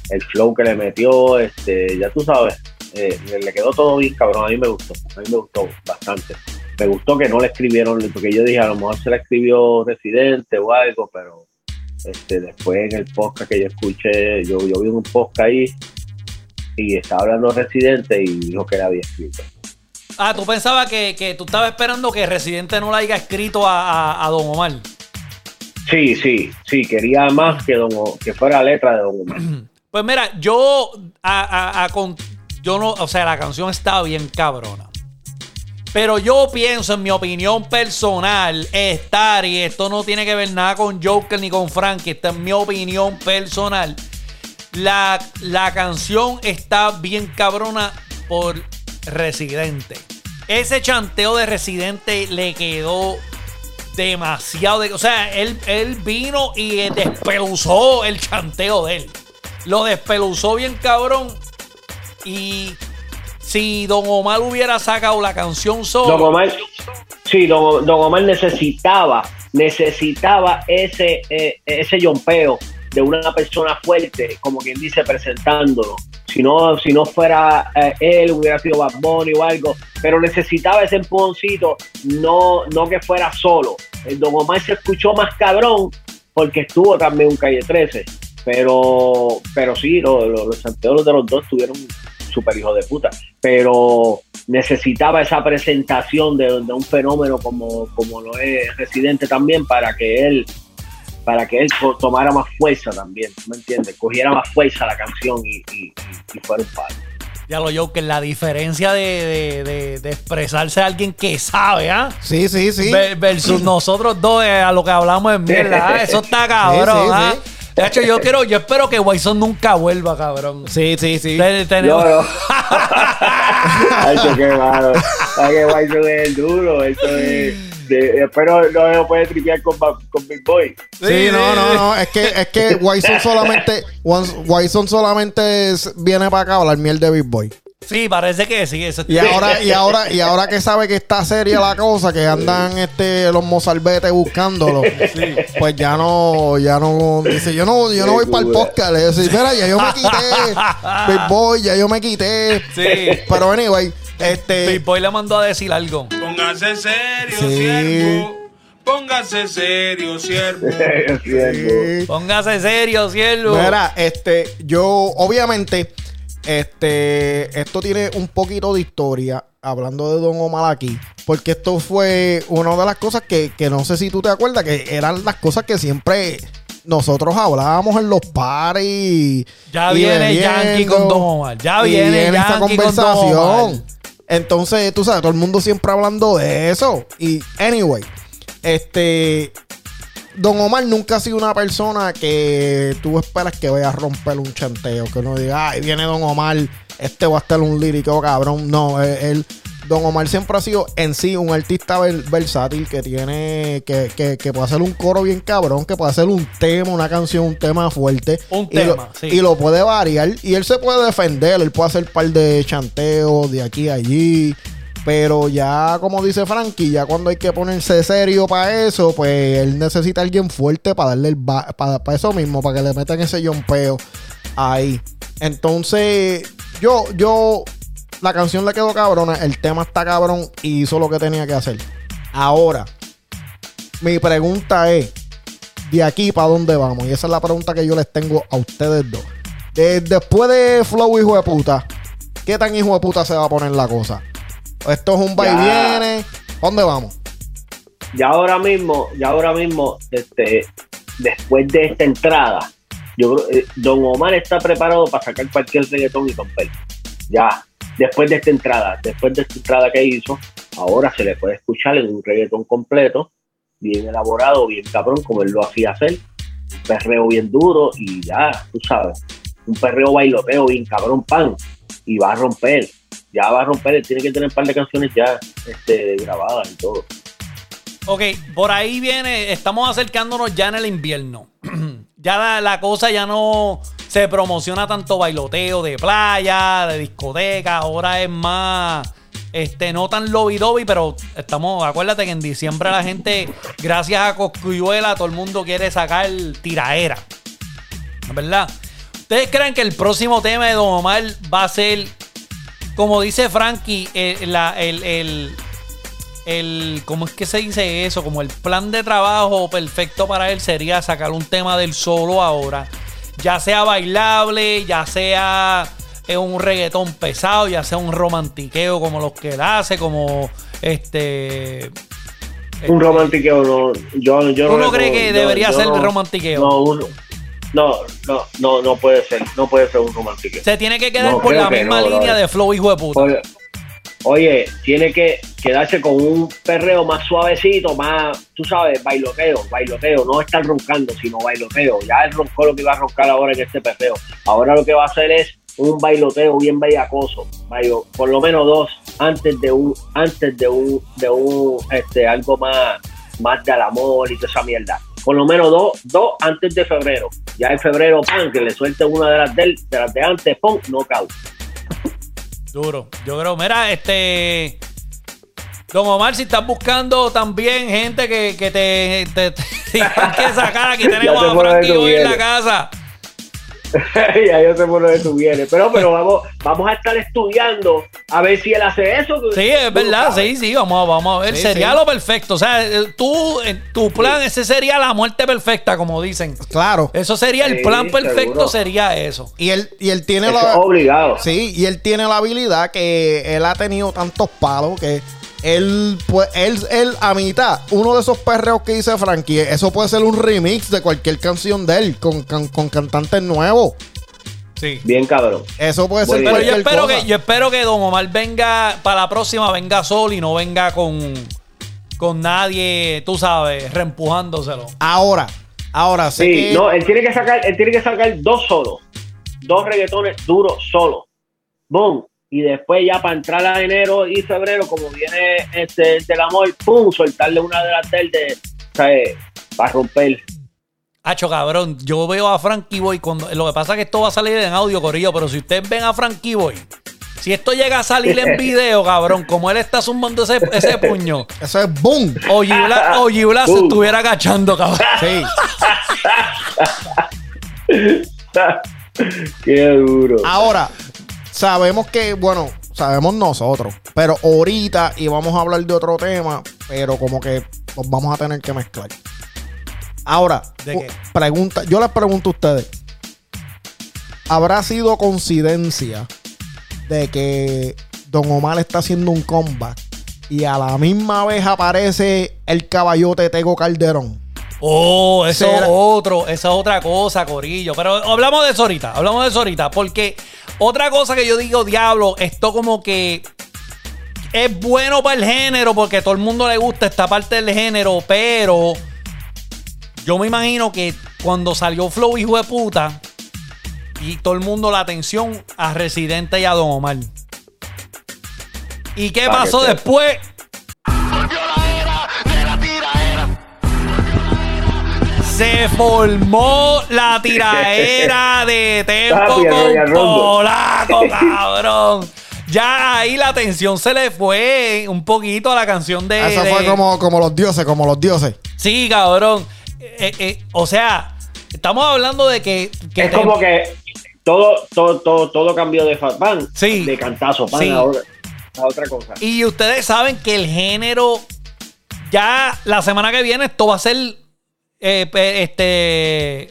Speaker 5: el flow que le metió, este, ya tú sabes, eh, le quedó todo bien cabrón, a mí me gustó, a mí me gustó bastante. Me gustó que no le escribieron, porque yo dije a lo mejor se le escribió Residente o algo, pero este, después en el podcast que yo escuché, yo, yo vi un podcast ahí y estaba hablando Residente y dijo que le había escrito.
Speaker 2: Ah, tú pensabas que, que tú estabas esperando que Residente no le haya escrito a, a, a Don Omar.
Speaker 5: Sí, sí, sí, quería más que, don, que fuera letra de Don Omar.
Speaker 2: Pues mira, yo a, con, yo no, o sea, la canción está bien cabrona. Pero yo pienso, en mi opinión personal, estar, y esto no tiene que ver nada con Joker ni con Frankie, esta es mi opinión personal. La, la canción está bien cabrona por Residente. Ese chanteo de Residente le quedó demasiado. De, o sea, él, él vino y despeluzó el chanteo de él. Lo despeluzó bien cabrón. Y si Don Omar hubiera sacado la canción solo.
Speaker 5: Don Omar, sí, Don, Don Omar necesitaba, necesitaba ese, eh, ese yompeo de una persona fuerte, como quien dice, presentándolo. Si no, si no fuera eh, él, hubiera sido Bad Bunny o algo, pero necesitaba ese empujoncito, no, no que fuera solo. El Don Omar se escuchó más cabrón porque estuvo también un Calle 13, pero, pero sí, lo, lo, los santeos de los dos tuvieron super hijo de puta, pero necesitaba esa presentación de, de un fenómeno como, como lo es Residente también para que él para que él tomara más fuerza también, ¿me entiendes? Cogiera más fuerza la canción y, y, y fuera un palo.
Speaker 2: Ya lo yo, que la diferencia de, de, de, de, expresarse a alguien que sabe, ¿ah?
Speaker 3: Sí, sí, sí.
Speaker 2: Versus nosotros dos eh, a lo que hablamos en mierda, ¿ah? Eso está cabrón, sí, sí, ¿ah? Sí. De hecho, yo quiero, yo espero que Wyson nunca vuelva, cabrón.
Speaker 3: Sí, sí, sí.
Speaker 5: Tenemos... No, no. Ay, qué malo. Ay, que Wyson es duro. Eso es. De, espero no me puede tripear con, con Big Boy.
Speaker 3: Sí, sí, no, no, no. Es que, es que Wyson solamente, Wyson solamente es, viene para acá a hablar miel de Big Boy.
Speaker 2: Sí, parece que sí. Eso
Speaker 3: y ahora, y ahora, y ahora que sabe que está seria la cosa, que andan este los mozalbetes buscándolo, sí. pues ya no, ya no, dice, yo no, yo no voy para el podcast. Le dice, mira, ya yo me quité, Big Boy, ya yo me quité.
Speaker 2: Sí.
Speaker 3: Pero anyway, este.
Speaker 2: Big Boy le mandó a decir algo.
Speaker 7: Póngase serio, sí. siervo. Póngase serio, siervo.
Speaker 2: sí. Póngase serio, siervo.
Speaker 3: Mira, este, yo, obviamente. Este, esto tiene un poquito de historia, hablando de Don Omar aquí, porque esto fue una de las cosas que, que no sé si tú te acuerdas, que eran las cosas que siempre nosotros hablábamos en los paris.
Speaker 2: Ya viene Yankee con Don Omar. Ya viene, viene esta conversación.
Speaker 3: Entonces, tú sabes, todo el mundo siempre hablando de eso. Y, anyway, este. Don Omar nunca ha sido una persona que tú esperas que vaya a romper un chanteo. Que uno diga, ay, viene Don Omar, este va a estar un lírico cabrón. No, él, Don Omar siempre ha sido en sí un artista versátil que tiene, que, que, que, puede hacer un coro bien cabrón, que puede hacer un tema, una canción, un tema fuerte.
Speaker 2: Un
Speaker 3: y
Speaker 2: tema,
Speaker 3: lo,
Speaker 2: sí.
Speaker 3: Y lo puede variar. Y él se puede defender, él puede hacer un par de chanteos de aquí a allí. Pero ya, como dice Frankie, ya cuando hay que ponerse serio para eso, pues él necesita a alguien fuerte para darle el para, para eso mismo, para que le metan ese yompeo ahí. Entonces, yo, yo, la canción le quedó cabrona, el tema está cabrón y hizo lo que tenía que hacer. Ahora, mi pregunta es, ¿de aquí para dónde vamos? Y esa es la pregunta que yo les tengo a ustedes dos. De, después de Flow, hijo de puta, ¿qué tan hijo de puta se va a poner la cosa? Esto es un va y viene. ¿Dónde vamos?
Speaker 5: Ya ahora mismo, ya ahora mismo, este, después de esta entrada, yo eh, Don Omar está preparado para sacar cualquier reggaetón y romper. Ya, después de esta entrada, después de esta entrada que hizo, ahora se le puede escuchar en un reggaetón completo bien elaborado, bien cabrón, como él lo hacía hacer. Un perreo bien duro y ya, tú sabes. Un perreo bailoteo bien cabrón, pan. Y va a romper. Ya va a romper. Tiene que tener un par de canciones ya este, grabadas y todo.
Speaker 2: Ok, por ahí viene, estamos acercándonos ya en el invierno. ya la, cosa ya no se promociona tanto bailoteo de playa, de discoteca, ahora es más este, no tan lobby doby, pero estamos, acuérdate que en diciembre la gente, gracias a Coscuyuela, todo el mundo quiere sacar tiraera. ¿Verdad? ¿Ustedes creen que el próximo tema de Don Omar va a ser, como dice Frankie, el, la- el, el- el- ¿cómo es que se dice eso? Como el plan de trabajo perfecto para él sería sacar un tema del solo ahora. Ya sea bailable, ya sea eh, un reggaetón pesado, ya sea un romantiqueo como los que él hace, como este...
Speaker 5: Un romantiqueo no. Yo, yo
Speaker 2: ¿Uno
Speaker 5: no
Speaker 2: cree que debería ser
Speaker 5: no-
Speaker 2: romantiqueo?
Speaker 5: No, uno. No, no, no, no puede ser. No puede ser un romantiqueo.
Speaker 2: Se tiene que quedar
Speaker 5: No,
Speaker 2: por la
Speaker 5: que
Speaker 2: misma
Speaker 5: no,
Speaker 2: línea de flow, hijo de puta.
Speaker 5: Oye, oye, tiene que quedarse con un perreo más suavecito, más, tú sabes, bailoteo, bailoteo, no estar roncando, sino bailoteo. Ya él roncó lo que iba a roncar ahora en este perreo. Ahora lo que va a hacer es un bailoteo bien bellacoso, bailo- por lo menos dos antes de un, antes de un, de un, este, algo más, más del amor y toda esa mierda. Por lo menos dos, dos antes de febrero. Ya en febrero, pan, que le suelte una de las de, de las de antes, knockout.
Speaker 2: Duro. Yo creo, mira, este. Don Omar, si estás buscando también gente que, que te, te, que sacar, aquí tenemos a Frankie hoy en la casa.
Speaker 5: ya yo sé por dónde tú vienes. Pero, pero vamos, vamos a estar estudiando a ver si él hace eso.
Speaker 2: Sí, es verdad, sí, sí, vamos, a- vamos a ver.
Speaker 3: Sí,
Speaker 2: sería
Speaker 3: sí.
Speaker 2: lo perfecto. O sea, eh, tú, en tu plan, ese sería la muerte perfecta, como dicen.
Speaker 3: Claro.
Speaker 2: Eso sería el plan perfecto,
Speaker 5: seguro.
Speaker 2: sería eso.
Speaker 3: Y él, y él tiene
Speaker 5: Eso
Speaker 3: la.
Speaker 5: obligado.
Speaker 3: Sí, y él tiene la habilidad que él ha tenido tantos palos que él, pues, él, él a mitad, uno de esos perreos que dice Frankie, eso puede ser un remix de cualquier canción de él con, con, con cantantes nuevos.
Speaker 2: Sí.
Speaker 5: Bien cabrón.
Speaker 3: Eso puede ser
Speaker 5: Muy.
Speaker 2: Pero yo espero,
Speaker 3: cosa.
Speaker 2: que, yo espero que Don Omar venga para la próxima, venga solo y no venga con, con nadie, tú sabes, reempujándoselo.
Speaker 3: Ahora, ahora
Speaker 5: Sí,
Speaker 3: que
Speaker 5: no, él tiene que sacar, él tiene que sacar dos solos. Dos reggaetones duros solos. Boom. Y después ya para entrar a enero y febrero, como viene este del amor, pum, soltarle una de las del de, ¿sabes? Para romper.
Speaker 2: Hacho, cabrón, yo veo a Frankie Boy cuando. Lo que pasa es que esto va a salir en audio, Corillo, pero si ustedes ven a Frankie Boy, si esto llega a salir en video, cabrón, como él está zumbando ese, ese puño,
Speaker 3: eso es boom.
Speaker 2: o Gibla, o Gibla se estuviera agachando, cabrón.
Speaker 3: Sí.
Speaker 5: Qué duro.
Speaker 3: Ahora, sabemos que, bueno, sabemos nosotros, pero ahorita y vamos a hablar de otro tema, pero como que nos vamos a tener que mezclar. Ahora,
Speaker 2: ¿De
Speaker 3: u-
Speaker 2: qué?
Speaker 3: pregunta, yo les pregunto a ustedes, ¿habrá sido coincidencia de que Don Omar está haciendo un comeback y a la misma vez aparece el caballote Tego Calderón?
Speaker 2: Oh, eso es otro, esa es otra cosa, Corillo. Pero hablamos de eso ahorita, hablamos de eso ahorita. Porque otra cosa que yo digo, diablo, esto como que es bueno para el género, porque a todo el mundo le gusta esta parte del género, pero yo me imagino que cuando salió Flow, hijo de puta, y todo el mundo la atención a Residente y a Don Omar. ¿Y qué pasó después? Se formó la tiraera de Tempo con. Polaco, cabrón. Ya ahí la atención se le fue un poquito a la canción de.
Speaker 3: Eso
Speaker 2: de-
Speaker 3: fue como, como los dioses, como los dioses.
Speaker 2: Sí, cabrón. Eh, eh, o sea, estamos hablando de que. que
Speaker 5: es
Speaker 2: Tem-
Speaker 5: como que todo, todo, todo, todo cambió de Fat Band.
Speaker 2: Sí.
Speaker 5: De cantazo, pan,
Speaker 2: Sí.
Speaker 5: ahora a otra cosa.
Speaker 2: Y ustedes saben que el género. Ya la semana que viene esto va a ser. Eh, este.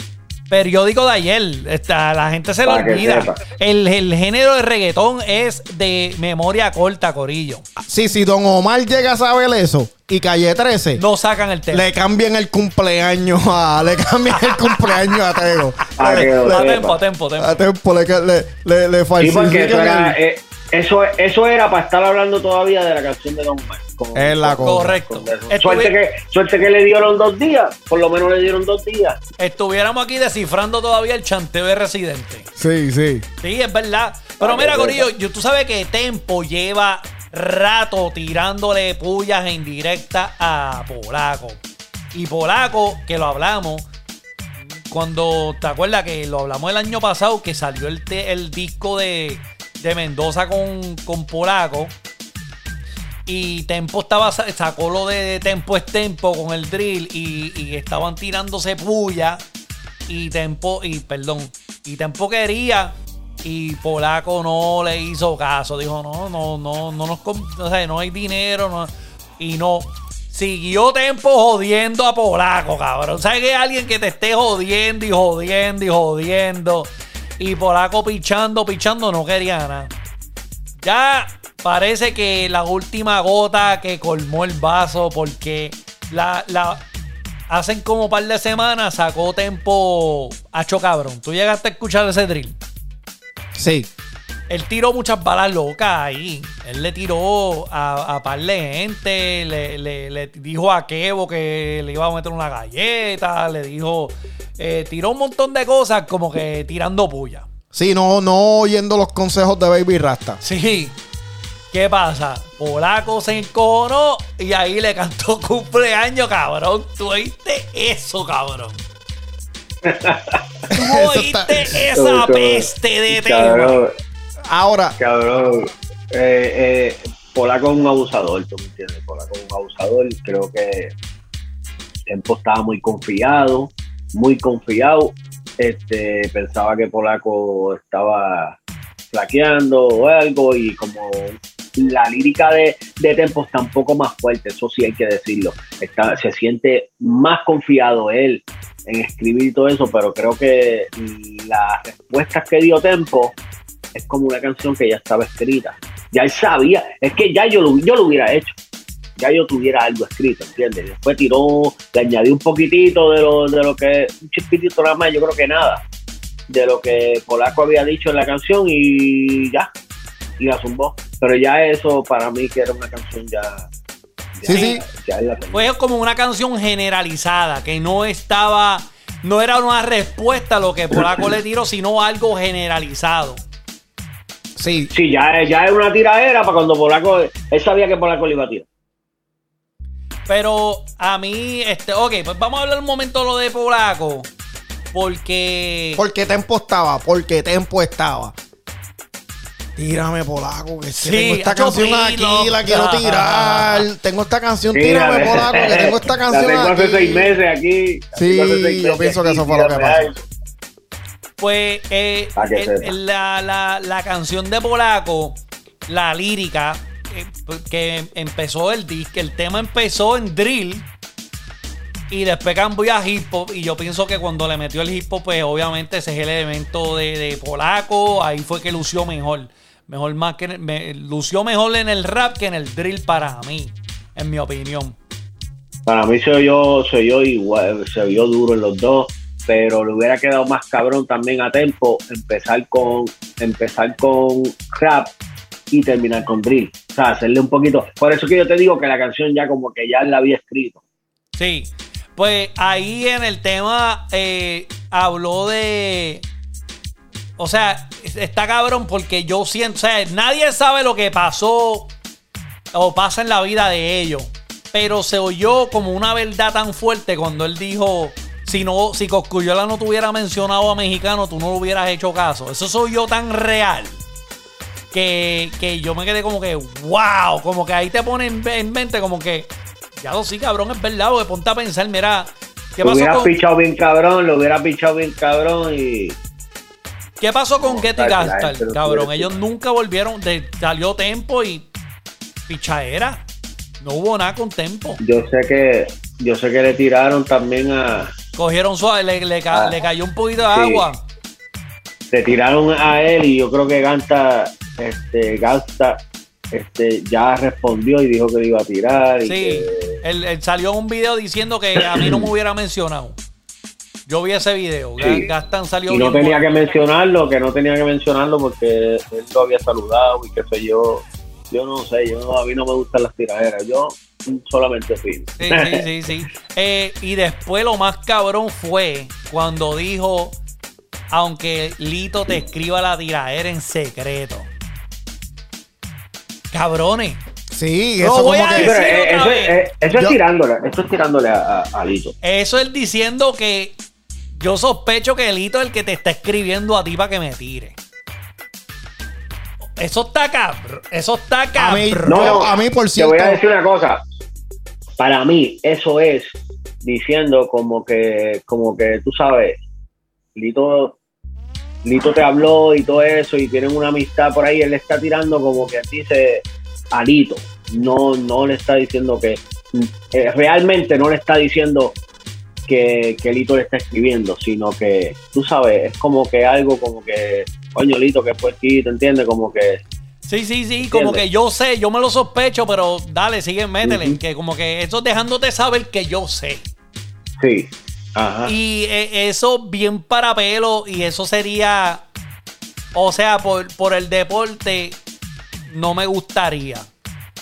Speaker 2: Periódico de ayer. Esta- la gente se lo olvida. El, el género de reggaetón es de memoria corta, Corillo.
Speaker 3: Sí, si Don Omar llega a saber eso y Calle 13,
Speaker 2: No sacan el tema.
Speaker 3: le cambian el cumpleaños a. Le cambian el cumpleaños a Tego.
Speaker 5: Ah,
Speaker 3: Le-
Speaker 2: a tempo, a tempo, a tempo.
Speaker 3: a tiempo le, le, le, le
Speaker 5: Sí, porque
Speaker 3: falsifican
Speaker 5: eso era,
Speaker 3: el-
Speaker 5: eh, Eso, eso era para estar hablando todavía de la canción de Don Omar. Con-
Speaker 3: Es la.
Speaker 2: Correcto.
Speaker 5: con.
Speaker 2: Estuvi-
Speaker 5: Suerte que, suerte que le dieron dos días, por lo menos le dieron dos días.
Speaker 2: Estuviéramos aquí descifrando todavía el chanteo de Residente.
Speaker 3: Sí, sí.
Speaker 2: Sí, es verdad. Pero
Speaker 5: Ah,
Speaker 2: mira, Corillo, yo, tú sabes que Tempo lleva rato tirándole pullas en directa a Polaco. Y Polaco, que lo hablamos, cuando te acuerdas que lo hablamos el año pasado, que salió el, te- el disco de, Mendoza con, con Polaco. Y Tempo estaba, sa- sacó lo de Tempo es Tempo con el drill y, estaban tirándose puya. Y Tempo, y perdón, y Tempo quería y Polaco no le hizo caso. Dijo, no, no, no, no nos, o no hay dinero. Y no. Siguió Tempo jodiendo a Polaco, cabrón. ¿Sabes que alguien que te esté jodiendo y jodiendo y jodiendo? Y Polaco pichando, pichando, no quería nada. Ya parece que la última gota que colmó el vaso porque la, la hacen como un par de semanas sacó tempo hacho cabrón. ¿Tú llegaste a escuchar ese drill?
Speaker 3: Sí.
Speaker 2: Él tiró muchas balas locas ahí. Él le tiró a, a par de gente. Le, le- le dijo a Kevo que le iba a meter una galleta. Le dijo. Eh, tiró un montón de cosas como que tirando puya.
Speaker 3: Sí, no, no oyendo los consejos de Baby Rasta.
Speaker 2: Sí. ¿Qué pasa? Polaco se encojonó y ahí le cantó cumpleaños, cabrón. ¿Tú oíste eso, cabrón? ¿Tú oíste
Speaker 3: está-
Speaker 2: esa peste de tema?
Speaker 5: Cabrón,
Speaker 3: Ahora,
Speaker 5: cabrón. Eh, eh, Polaco es un abusador, ¿tú me entiendes? Polaco es un abusador. Creo que Tempo estaba muy confiado, muy confiado. Este, pensaba que Polaco estaba flaqueando o algo y como la lírica de, de Tempo está un poco más fuerte, eso sí hay que decirlo. Está, se siente más confiado él en escribir todo eso, pero creo que las respuestas que dio Tempo es como una canción que ya estaba escrita. Ya él sabía, es que ya yo yo lo hubiera hecho. Ya yo tuviera algo escrito, ¿entiendes? Después tiró, le añadí un poquitito de lo, de lo que, un chispitito nada más, yo creo que nada, de lo que Polaco había dicho en la canción y ya, y la zumbó. Pero ya eso para mí que era una canción ya. ya
Speaker 3: Sí, sí.
Speaker 5: ya.
Speaker 2: Fue como una canción generalizada, que no estaba, no era una respuesta a lo que Polaco le tiró, sino algo generalizado.
Speaker 3: sí.
Speaker 5: Sí, ya, ya es una tiradera para cuando Polaco, él sabía que Polaco le iba a tirar.
Speaker 2: Pero a mí, este, ok, pues vamos a hablar un momento de lo de Polaco. Porque.
Speaker 3: Porque Tempo estaba, porque Tempo estaba. Tírame, polaco, que
Speaker 2: Sí,
Speaker 3: tengo esta canción aquí, la quiero tirar. Tengo esta canción,
Speaker 5: Sí,
Speaker 3: tírame,
Speaker 5: la-
Speaker 3: polaco, que tengo esta
Speaker 5: La
Speaker 3: canción
Speaker 5: tengo hace
Speaker 3: aquí.
Speaker 5: seis meses aquí. la
Speaker 3: Sí, yo pienso que eso fue lo que pasó.
Speaker 2: Pues eh, el- la, la- la canción de Polaco, la lírica, que empezó el disc, el tema empezó en drill y después cambió a hip hop. Y yo pienso que cuando le metió el hip hop, pues obviamente ese es el elemento de, Polaco, ahí fue que lució mejor. Mejor más que lució mejor en el rap que en el drill para mí, en mi opinión.
Speaker 5: Para mí se oyó, se oyó igual, se oyó duro en los dos, pero le hubiera quedado más cabrón también a tempo empezar con, empezar con rap y terminar con drill. Hacerle un poquito. Por eso que yo te digo que la canción ya como que ya la había escrito.
Speaker 2: Sí, pues ahí en el tema eh, habló de. O sea, está cabrón porque yo siento. O sea, nadie sabe lo que pasó o pasa en la vida de ellos. Pero se oyó como una verdad tan fuerte cuando él dijo: si no, si Coscuyola no te hubiera mencionado a mexicano, tú no le hubieras hecho caso. Eso soy yo tan real. Que, que yo me quedé como que, wow, como que ahí te pone en, en mente como que, ya lo sí, cabrón, es verdad, porque ponte a pensar, mira, ¿qué
Speaker 5: Lo
Speaker 2: pasó
Speaker 5: hubiera
Speaker 2: con,
Speaker 5: pichado bien cabrón, lo hubiera pichado bien cabrón y.
Speaker 2: ¿qué pasó con Getty Gastar, cabrón? Ellos nunca volvieron, de, salió Tempo y pichaera. No hubo nada con Tempo.
Speaker 5: Yo sé que, yo sé que le tiraron también a.
Speaker 2: Cogieron suave, le, le ca-
Speaker 5: Ah,
Speaker 2: le cayó un poquito de
Speaker 5: sí.
Speaker 2: agua.
Speaker 5: le tiraron a él y yo creo que Ganta, este, Gasta, este, ya respondió y dijo que le iba a tirar. Y
Speaker 2: Sí,
Speaker 5: que-
Speaker 2: él, él salió un video diciendo que a mí no me hubiera mencionado. Yo vi ese video.
Speaker 5: Sí.
Speaker 2: Gastan salió
Speaker 5: Y no tenía que mencionarlo, que no tenía que mencionarlo porque él lo había saludado y qué sé yo. Yo no sé, yo a mí no me gustan las tiraderas. Yo solamente fui.
Speaker 2: Sí, sí, sí, sí. Eh, y después lo más cabrón fue cuando dijo, aunque Lito te escriba la tiradera en secreto. Cabrones.
Speaker 3: Sí,
Speaker 2: No
Speaker 3: eso
Speaker 2: voy
Speaker 3: como
Speaker 2: a
Speaker 3: que.
Speaker 5: Sí, pero
Speaker 2: Sí,
Speaker 5: eh, eso, es- eh, eso es
Speaker 3: Yo-
Speaker 5: tirándole, eso es tirándole a, a, a Lito.
Speaker 2: Eso es diciendo que yo sospecho que Lito es el que te está escribiendo a ti para que me tire. Eso está cabrón. Eso está
Speaker 3: A mí-
Speaker 2: cabrón.
Speaker 5: No, no,
Speaker 3: a mí, por
Speaker 5: Te voy a
Speaker 3: cierto-
Speaker 5: decir una cosa. Para mí, eso es diciendo como que, como que tú sabes, Lito, Lito te habló y todo eso, y tienen una amistad por ahí, él le está tirando como que dice a Lito. No, no le está diciendo que eh, realmente no le está diciendo que, que Lito le está escribiendo, sino que tú sabes, es como que algo como que, coño Lito, que fue aquí, ¿te entiendes? Como que
Speaker 2: Sí, sí, sí, como que yo sé, yo me lo sospecho, pero dale, sigue, métele. Que como que eso es dejándote saber que yo sé.
Speaker 5: sí. Ajá.
Speaker 2: Y eh, eso bien para pelo y eso sería, o sea, por, por el deporte, no me gustaría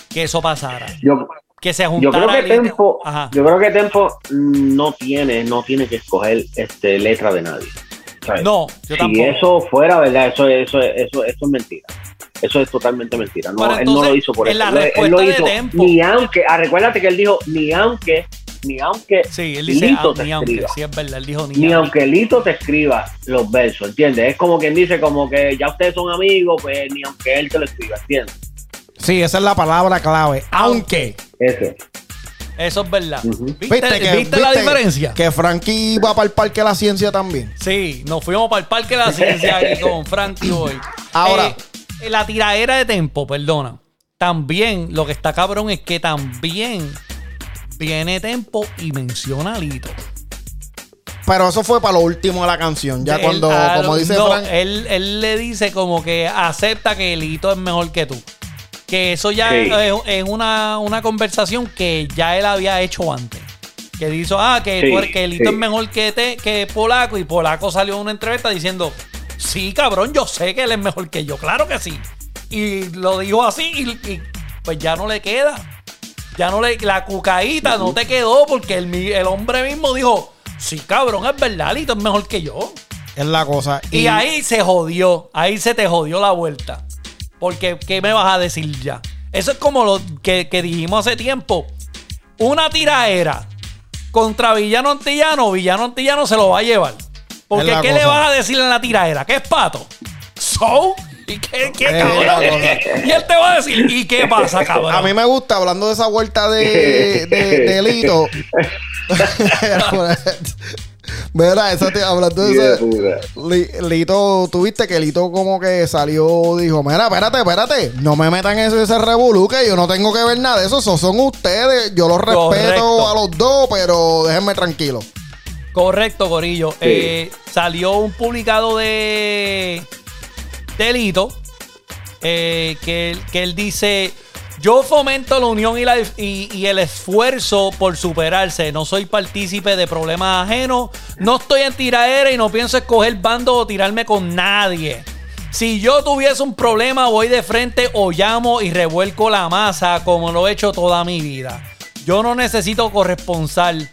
Speaker 2: que eso pasara.
Speaker 5: Yo,
Speaker 2: Que se
Speaker 5: Yo
Speaker 2: juntara.
Speaker 5: creo que Tempo, yo creo que Tempo no tiene, no tiene que escoger este letra de nadie. ¿sabes?
Speaker 2: No, yo
Speaker 5: si
Speaker 2: tampoco.
Speaker 5: eso fuera verdad, eso, eso, eso, eso es mentira. Eso es totalmente mentira. No, él no lo hizo por
Speaker 2: en
Speaker 5: eso.
Speaker 2: la
Speaker 5: Él, lo
Speaker 2: de
Speaker 5: hizo
Speaker 2: Tempo-
Speaker 5: ni aunque, ah, recuérdate que él dijo ni aunque, ni aunque
Speaker 2: Sí, él dice,
Speaker 5: Lito
Speaker 2: ah,
Speaker 5: te
Speaker 2: ni aunque,
Speaker 5: escriba.
Speaker 2: sí es verdad, él dijo ni,
Speaker 5: Ni
Speaker 2: aunque.
Speaker 5: aunque Lito te escriba los versos, ¿entiendes? Es como quien dice como que ya ustedes son amigos, pues ni aunque él te lo escriba, ¿entiendes?
Speaker 3: Sí, esa es la palabra clave. Aunque.
Speaker 5: Ese.
Speaker 2: Eso es verdad. ¿Viste,
Speaker 3: ¿Viste, que,
Speaker 2: viste la diferencia?
Speaker 3: Que Frankie va para el Parque de la Ciencia también.
Speaker 2: Sí, nos fuimos para el Parque de la Ciencia aquí con Frankie hoy.
Speaker 3: Ahora.
Speaker 2: Eh, la tiradera de Tempo, perdona. También, lo que está cabrón es que también viene Tempo y menciona a Lito.
Speaker 3: Pero eso fue para lo último de la canción. Ya
Speaker 2: Él,
Speaker 3: cuando, como dice
Speaker 2: no,
Speaker 3: Frank.
Speaker 2: él, él le dice como que acepta que Lito es mejor que tú. Que eso ya
Speaker 5: Sí.
Speaker 2: es, es una, una conversación que ya él había hecho antes. Que dijo, ah, que,
Speaker 5: Sí,
Speaker 2: tú que Lito
Speaker 5: sí.
Speaker 2: es mejor que, te, que Polaco. Y Polaco salió en una entrevista diciendo, sí, cabrón, yo sé que él es mejor que yo. Claro que sí. Y lo dijo así y, y, pues ya no le queda. Ya no le... La cucaíta no te quedó porque el, mi- el hombre mismo dijo, sí, cabrón, es verdad, Lito es mejor que yo.
Speaker 3: Es la cosa.
Speaker 2: Y, ahí se jodió. Ahí se te jodió la vuelta. Porque, ¿qué me vas a decir ya? Eso es como lo que, que dijimos hace tiempo. Una tiraera contra Villano Antillano, Villano Antillano se lo va a llevar. Porque, ¿qué le vas a decir en la tiraera? ¿Qué es pato? ¿So? ¿Y qué, qué
Speaker 3: Es
Speaker 2: cabrón? Y él te va a decir, ¿y qué pasa, cabrón?
Speaker 3: A mí me gusta, hablando de esa vuelta de, de, de Lito. Mira, te, hablando de eso. Li- Lito, tuviste que Lito como que salió, dijo, mira, espérate, espérate, no me metan en ese, ese revolú, que yo no tengo que ver nada de eso, esos son ustedes, yo los respeto
Speaker 2: Correcto.
Speaker 3: a los dos, pero déjenme tranquilo.
Speaker 2: Correcto, Corillo. Eh, salió un publicado de Delito eh, que, él- que él dice: Yo fomento la unión y, la- y- y el esfuerzo por superarse. No soy partícipe de problemas ajenos. No estoy en tiraera y no pienso escoger bando o tirarme con nadie. Si yo tuviese un problema, voy de frente o llamo y revuelco la masa como lo he hecho toda mi vida. Yo no necesito corresponsal.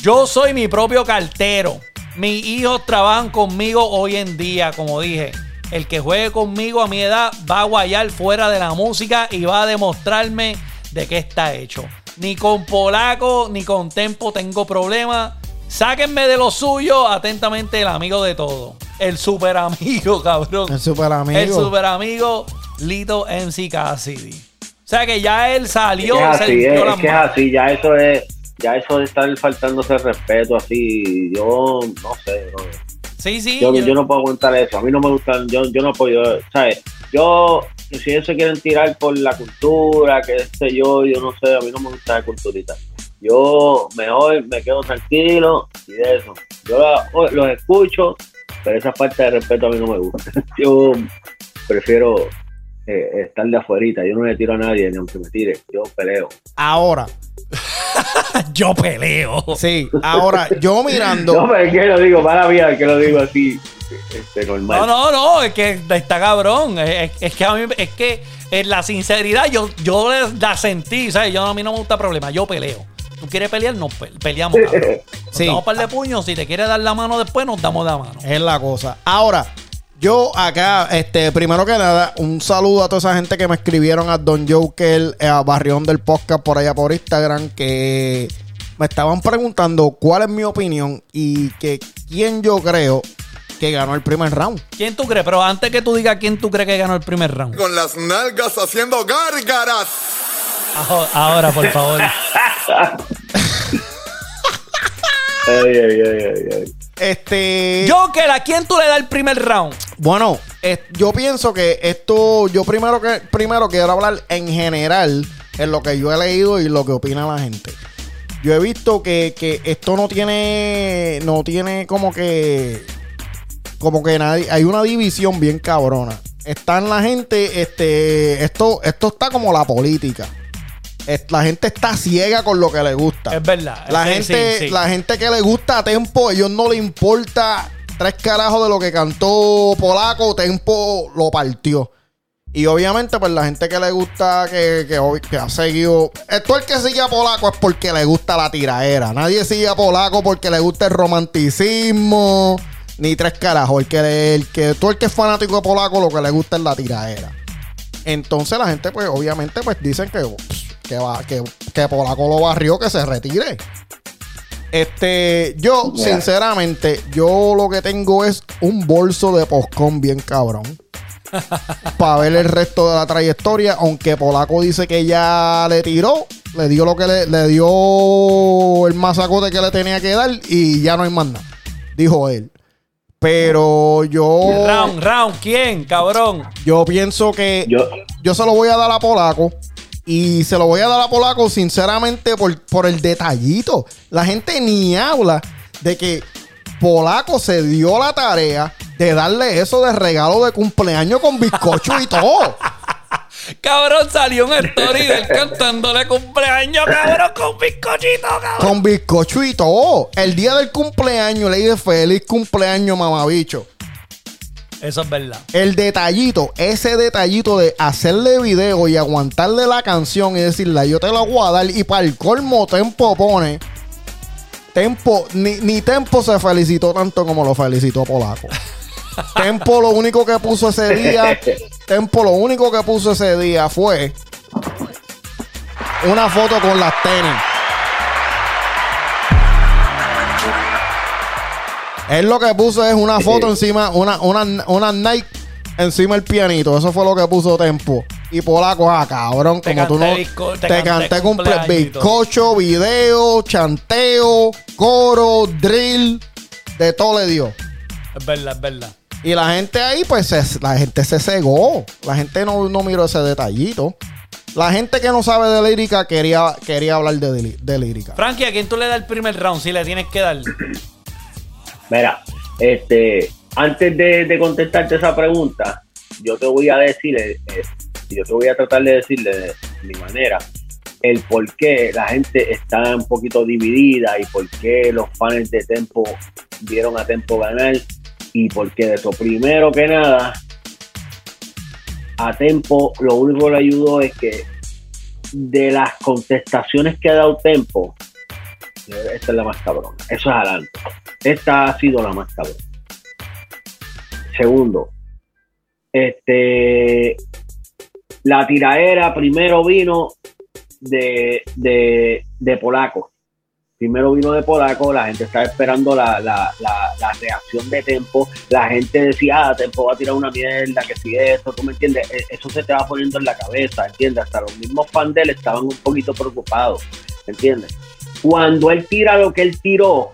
Speaker 2: Yo soy mi propio cartero. Mis hijos trabajan conmigo hoy en día, como dije. El que juegue conmigo a mi edad va a guayar fuera de la música y va a demostrarme de qué está hecho. Ni con Polaco ni con Tempo tengo problema. Sáquenme de lo suyo, atentamente el amigo de todo. El super amigo, cabrón.
Speaker 3: El super amigo.
Speaker 2: El super amigo Lito MC Cassidy. O sea que ya él salió,
Speaker 5: es así, es, es que es así, ya eso es, ya eso de estar faltándose el respeto así, yo no sé, bro.
Speaker 2: Sí, sí.
Speaker 5: yo,
Speaker 2: yo-
Speaker 5: yo no puedo aguantar eso, a mí no me gustan, yo, yo no apoyo, ¿sabes? Yo, si ellos se quieren tirar por la cultura, que sé yo, yo no sé, a mí no me gusta la culturita. Yo mejor me quedo tranquilo y de eso. Yo los escucho, pero esa falta de respeto a mí no me gusta. Yo prefiero eh, estar de afuerita, yo no le tiro a nadie, ni aunque me tire, yo peleo.
Speaker 3: Ahora,
Speaker 2: yo peleo.
Speaker 3: Sí, ahora yo mirando.
Speaker 5: No, pero es que lo digo, para mí, es que lo digo así, este, normal.
Speaker 2: No, no, no, es que está cabrón. Es, es que a mí, es que en la sinceridad yo, yo la sentí, ¿sabes? Yo a mí no me gusta problema, yo peleo. Tú quieres pelear, nos pe- peleamos, cabrón. Nos
Speaker 3: Sí.
Speaker 2: damos un par de puños, si te quieres dar la mano después, nos damos la mano.
Speaker 3: Es la cosa. Ahora, yo acá, este, primero que nada, un saludo a toda esa gente que me escribieron a Don Joker, eh, a Barrión del Podcast por allá por Instagram, que me estaban preguntando cuál es mi opinión y que quién yo creo que ganó el primer round.
Speaker 2: ¿Quién tú crees? Pero antes que tú digas quién tú crees que ganó el primer round.
Speaker 1: Con las nalgas haciendo gárgaras.
Speaker 2: Ajo- Ahora, por favor.
Speaker 5: Ay, ay, ay, ay, ay.
Speaker 3: Este.
Speaker 2: Joker, ¿a quién tú le das el primer round?
Speaker 3: Bueno, es- yo pienso que esto, yo primero que primero quiero hablar en general en lo que yo he leído y lo que opina la gente. Yo he visto que, que esto no tiene, no tiene como que, como que nadie, hay una división bien cabrona. Están la gente, este, esto, esto está como la política. La gente está ciega con lo que le gusta.
Speaker 2: Es verdad.
Speaker 3: La gente,
Speaker 2: sí, sí.
Speaker 3: la gente que le gusta a Tempo, ellos no le importa tres carajos de lo que cantó Polaco, Tempo lo partió. Y obviamente, pues la gente que le gusta, que, que, que ha seguido. Esto el que sigue a Polaco es porque le gusta la tiraera. Nadie sigue a Polaco porque le gusta el romanticismo. Ni tres carajos. El que, el que, todo el que es fanático de Polaco, lo que le gusta es la tiraera. Entonces la gente, pues, obviamente, pues dicen que, que, va, que, que Polaco lo barrió, que se retire. Este, yo, sinceramente, yo lo que tengo es un bolso de poscón bien cabrón. Para ver el resto de la trayectoria. Aunque Polaco dice que ya le tiró, le dio lo que le, le dio el masacote que le tenía que dar y ya no hay más nada. Dijo él. Pero yo.
Speaker 2: Round, round, ¿quién, cabrón?
Speaker 3: Yo pienso que
Speaker 5: Yo,
Speaker 3: yo se lo voy a dar a Polaco. Y se lo voy a dar a Polaco, sinceramente, por, por el detallito. La gente ni habla de que Polaco se dio la tarea de darle eso de regalo de cumpleaños con bizcocho y todo.
Speaker 2: Cabrón, salió un story de él cantándole cumpleaños, cabrón, con bizcochito, cabrón.
Speaker 3: Con bizcocho y todo. El día del cumpleaños le dije feliz cumpleaños, mamabicho.
Speaker 2: Eso es verdad.
Speaker 3: El detallito, ese detallito de hacerle video y aguantarle la canción y decirle, yo te la voy a dar. Y para el colmo, Tempo pone. Tempo, ni, ni Tempo se felicitó tanto como lo felicitó Polaco. Tempo lo único que puso ese día, Tempo lo único que puso ese día fue una foto con las tenis. Él lo que puso es una foto encima, una, una, una Nike encima del pianito. Eso fue lo que puso Tempo. Y Polaco, ah, cabrón,
Speaker 2: Te
Speaker 3: como tú no.
Speaker 2: bizco- te
Speaker 3: te,
Speaker 2: canté
Speaker 3: cumple, bizcocho, video, chanteo, coro, drill. De todo le dio.
Speaker 2: Es verdad, es verdad.
Speaker 3: Y la gente ahí, pues, se- la gente se cegó. La gente no, no miró ese detallito. La gente que no sabe de lírica quería, quería hablar de, de lírica.
Speaker 2: Frankie, ¿a quién tú le das el primer round? Si le tienes que dar.
Speaker 5: Mira, este, antes de, contestarte esa pregunta, yo te voy a decir, eh, eh, yo te voy a tratar de decirle de mi manera el por qué la gente está un poquito dividida y por qué los fans de Tempo vieron a Tempo ganar y por qué de eso. Primero que nada, a Tempo lo único que le ayudó es que de las contestaciones que ha dado Tempo, esta es la más cabrona. Eso es adelante. Esta ha sido la más cabrona. Segundo, este, la tiraera primero vino de, de, de Polaco. Primero vino de Polaco, la gente estaba esperando la, la, la, reacción de Tempo. La gente decía, ah, Tempo va a tirar una mierda, que si esto, tú me entiendes. E- Eso se te va poniendo en la cabeza, ¿entiendes? Hasta los mismos fans estaban un poquito preocupados, ¿entiendes? Cuando él tira lo que él tiró,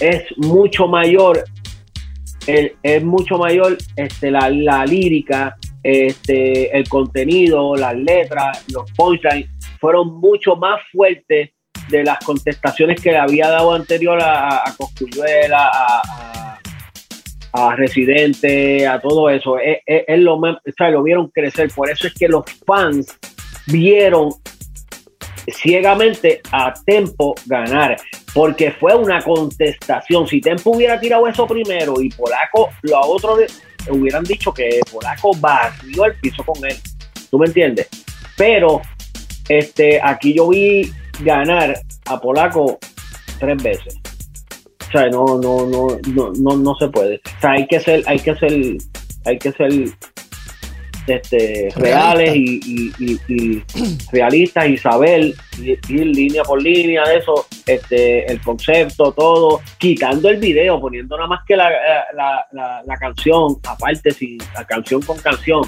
Speaker 5: es mucho mayor es mucho mayor este, la, la lírica, este, el contenido, las letras, los punchlines, fueron mucho más fuertes de las contestaciones que le había dado anterior a, a Cosculluela, a, a, Residente, a todo eso. Es, es- es lo, o sea, lo vieron crecer, por eso es que los fans vieron ciegamente a Tempo ganar, porque fue una contestación. Si Tempo hubiera tirado eso primero y Polaco, lo otro hubieran dicho que Polaco barrió el piso con él. ¿Tú me entiendes? Pero este, aquí yo vi ganar a Polaco tres veces. O sea, no, no, no, no, no, no se puede. O sea, hay que ser, hay que ser, hay que ser este, reales y, realistas y saber ir, línea por línea de eso, este, el concepto, todo, quitando el video, poniendo nada más que la, la, canción, aparte si la canción con canción.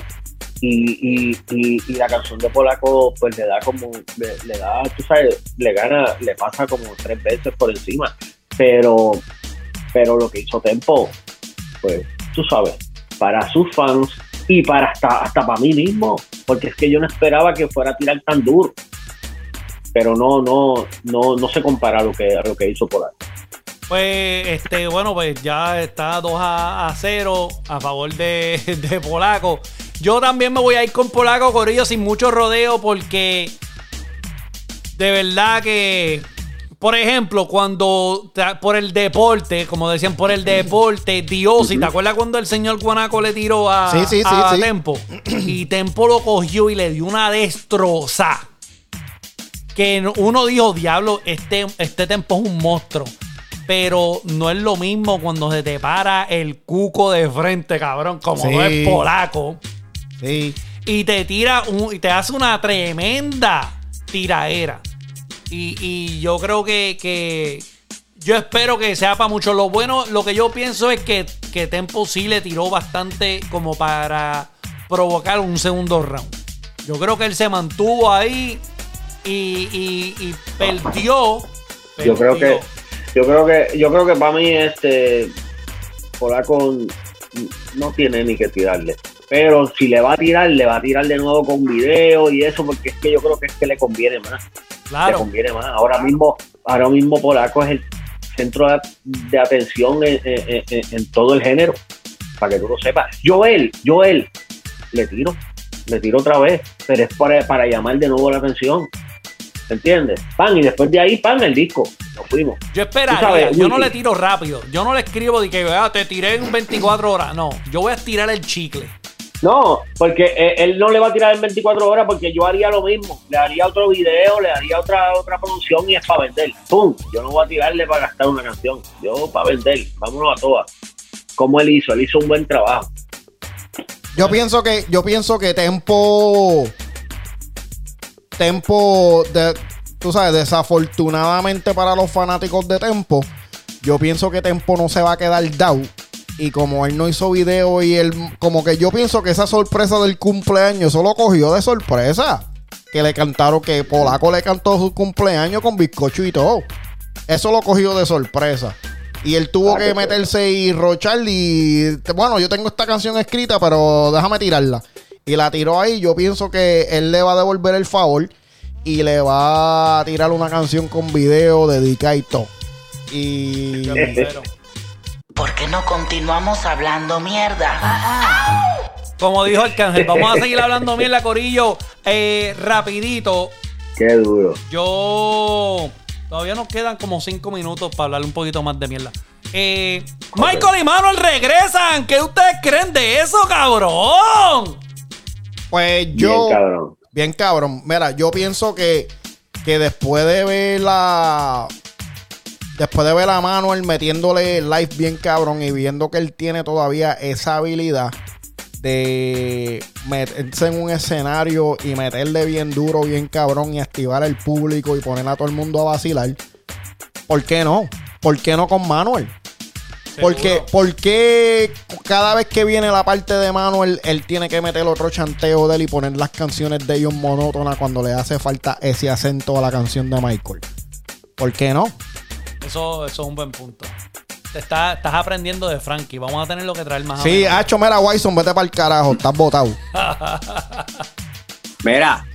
Speaker 5: Y, y, la canción de Polaco pues le da como le, da tú sabes le gana le pasa como tres veces por encima pero pero lo que hizo Tempo pues tú sabes para sus fans y para hasta, hasta para mí mismo, porque es que yo no esperaba que fuera a tirar tan duro. Pero no, no, no, no se compara a lo que, lo que hizo Polaco.
Speaker 2: Pues, este, bueno, pues ya está 2 a, 0 a favor de, de Polaco. Yo también me voy a ir con Polaco Corillo sin mucho rodeo porque de verdad que por ejemplo, cuando por el deporte, como decían, por el deporte, Dios, ¿te acuerdas cuando el señor Guanaco le tiró a, Tempo? Y Tempo lo cogió y le dio una destroza. Que uno dijo, diablo, este, este Tempo es un monstruo. Pero no es lo mismo cuando se te para el cuco de frente, cabrón, como no es polaco.
Speaker 3: Sí.
Speaker 2: Y te tira y te hace una tremenda tiraera. Y, yo creo que, yo espero que sea para mucho. Lo bueno, lo que yo pienso es que, que Tempo sí le tiró bastante como para provocar un segundo round. Yo creo que él se mantuvo ahí y, perdió,
Speaker 5: Yo creo que, yo creo que, yo creo que para mí este Polaco no tiene ni que tirarle. Pero si le va a tirar, le va a tirar de nuevo con video y eso, porque es que yo creo que es que le conviene más.
Speaker 2: Claro.
Speaker 5: Conviene más. Ahora mismo, ahora mismo Polaco es el centro de, atención en, todo el género, para que tú lo sepas. Joel, Joel, le tiro, le tiro otra vez, pero es para, para llamar de nuevo la atención. ¿Entiendes? Pan, y después de ahí, pan, el disco. Nos fuimos.
Speaker 2: Yo esperaría, yo no le tiro rápido. Yo no le escribo de que ah, te tiré en 24 horas. No, yo voy a estirar el chicle.
Speaker 5: No, porque eh, él no le va a tirar en 24 horas porque yo haría lo mismo. Le haría otro video, le haría otra otra producción y es para vender. ¡Pum! Yo no voy a tirarle para gastar una canción. Yo para vender. Vámonos a todas. Como él hizo, él hizo un buen trabajo.
Speaker 3: Yo pienso que, yo pienso que Tempo. Tempo, de, tú sabes, desafortunadamente para los fanáticos de Tempo, yo pienso que Tempo no se va a quedar down y como él no hizo video y él, como que yo pienso que esa sorpresa del cumpleaños solo cogió de sorpresa. Que le cantaron, que Polaco le cantó su cumpleaños con bizcocho y todo. Eso lo cogió de sorpresa. Y él tuvo que meterse y rochar y... Bueno, yo tengo esta canción escrita, pero déjame tirarla. Y la tiró ahí. Yo pienso que él le va a devolver el favor y le va a tirar una canción con video dedicada y todo. Y...
Speaker 8: ¿Por qué no continuamos hablando mierda?
Speaker 2: Como dijo Arcángel, vamos a seguir hablando mierda, Corillo. Eh, rapidito.
Speaker 5: Qué duro.
Speaker 2: Yo. Todavía nos quedan como cinco minutos para hablar un poquito más de mierda. Eh, Michael y Manuel regresan. ¿Qué ustedes creen de eso, cabrón?
Speaker 3: Pues yo. Bien cabrón. Bien cabrón. Mira, yo pienso que, que después de ver la después de ver a Manuel metiéndole live bien cabrón y viendo que él tiene todavía esa habilidad de meterse en un escenario y meterle bien duro, bien cabrón y activar al público y poner a todo el mundo a vacilar, ¿por qué no? ¿Por qué no con Manuel? Porque, porque cada vez que viene la parte de Manuel, él tiene que meter otro chanteo de él y poner las canciones de ellos monótonas cuando le hace falta ese acento a la canción de Michael. ¿Por qué no?
Speaker 2: Eso, eso es un buen punto. Te estás aprendiendo de Frankie. Vamos a tener lo que traer más.
Speaker 3: Sí, Hacho, mira, Wyson, vete para el carajo. Estás botado.
Speaker 5: mira,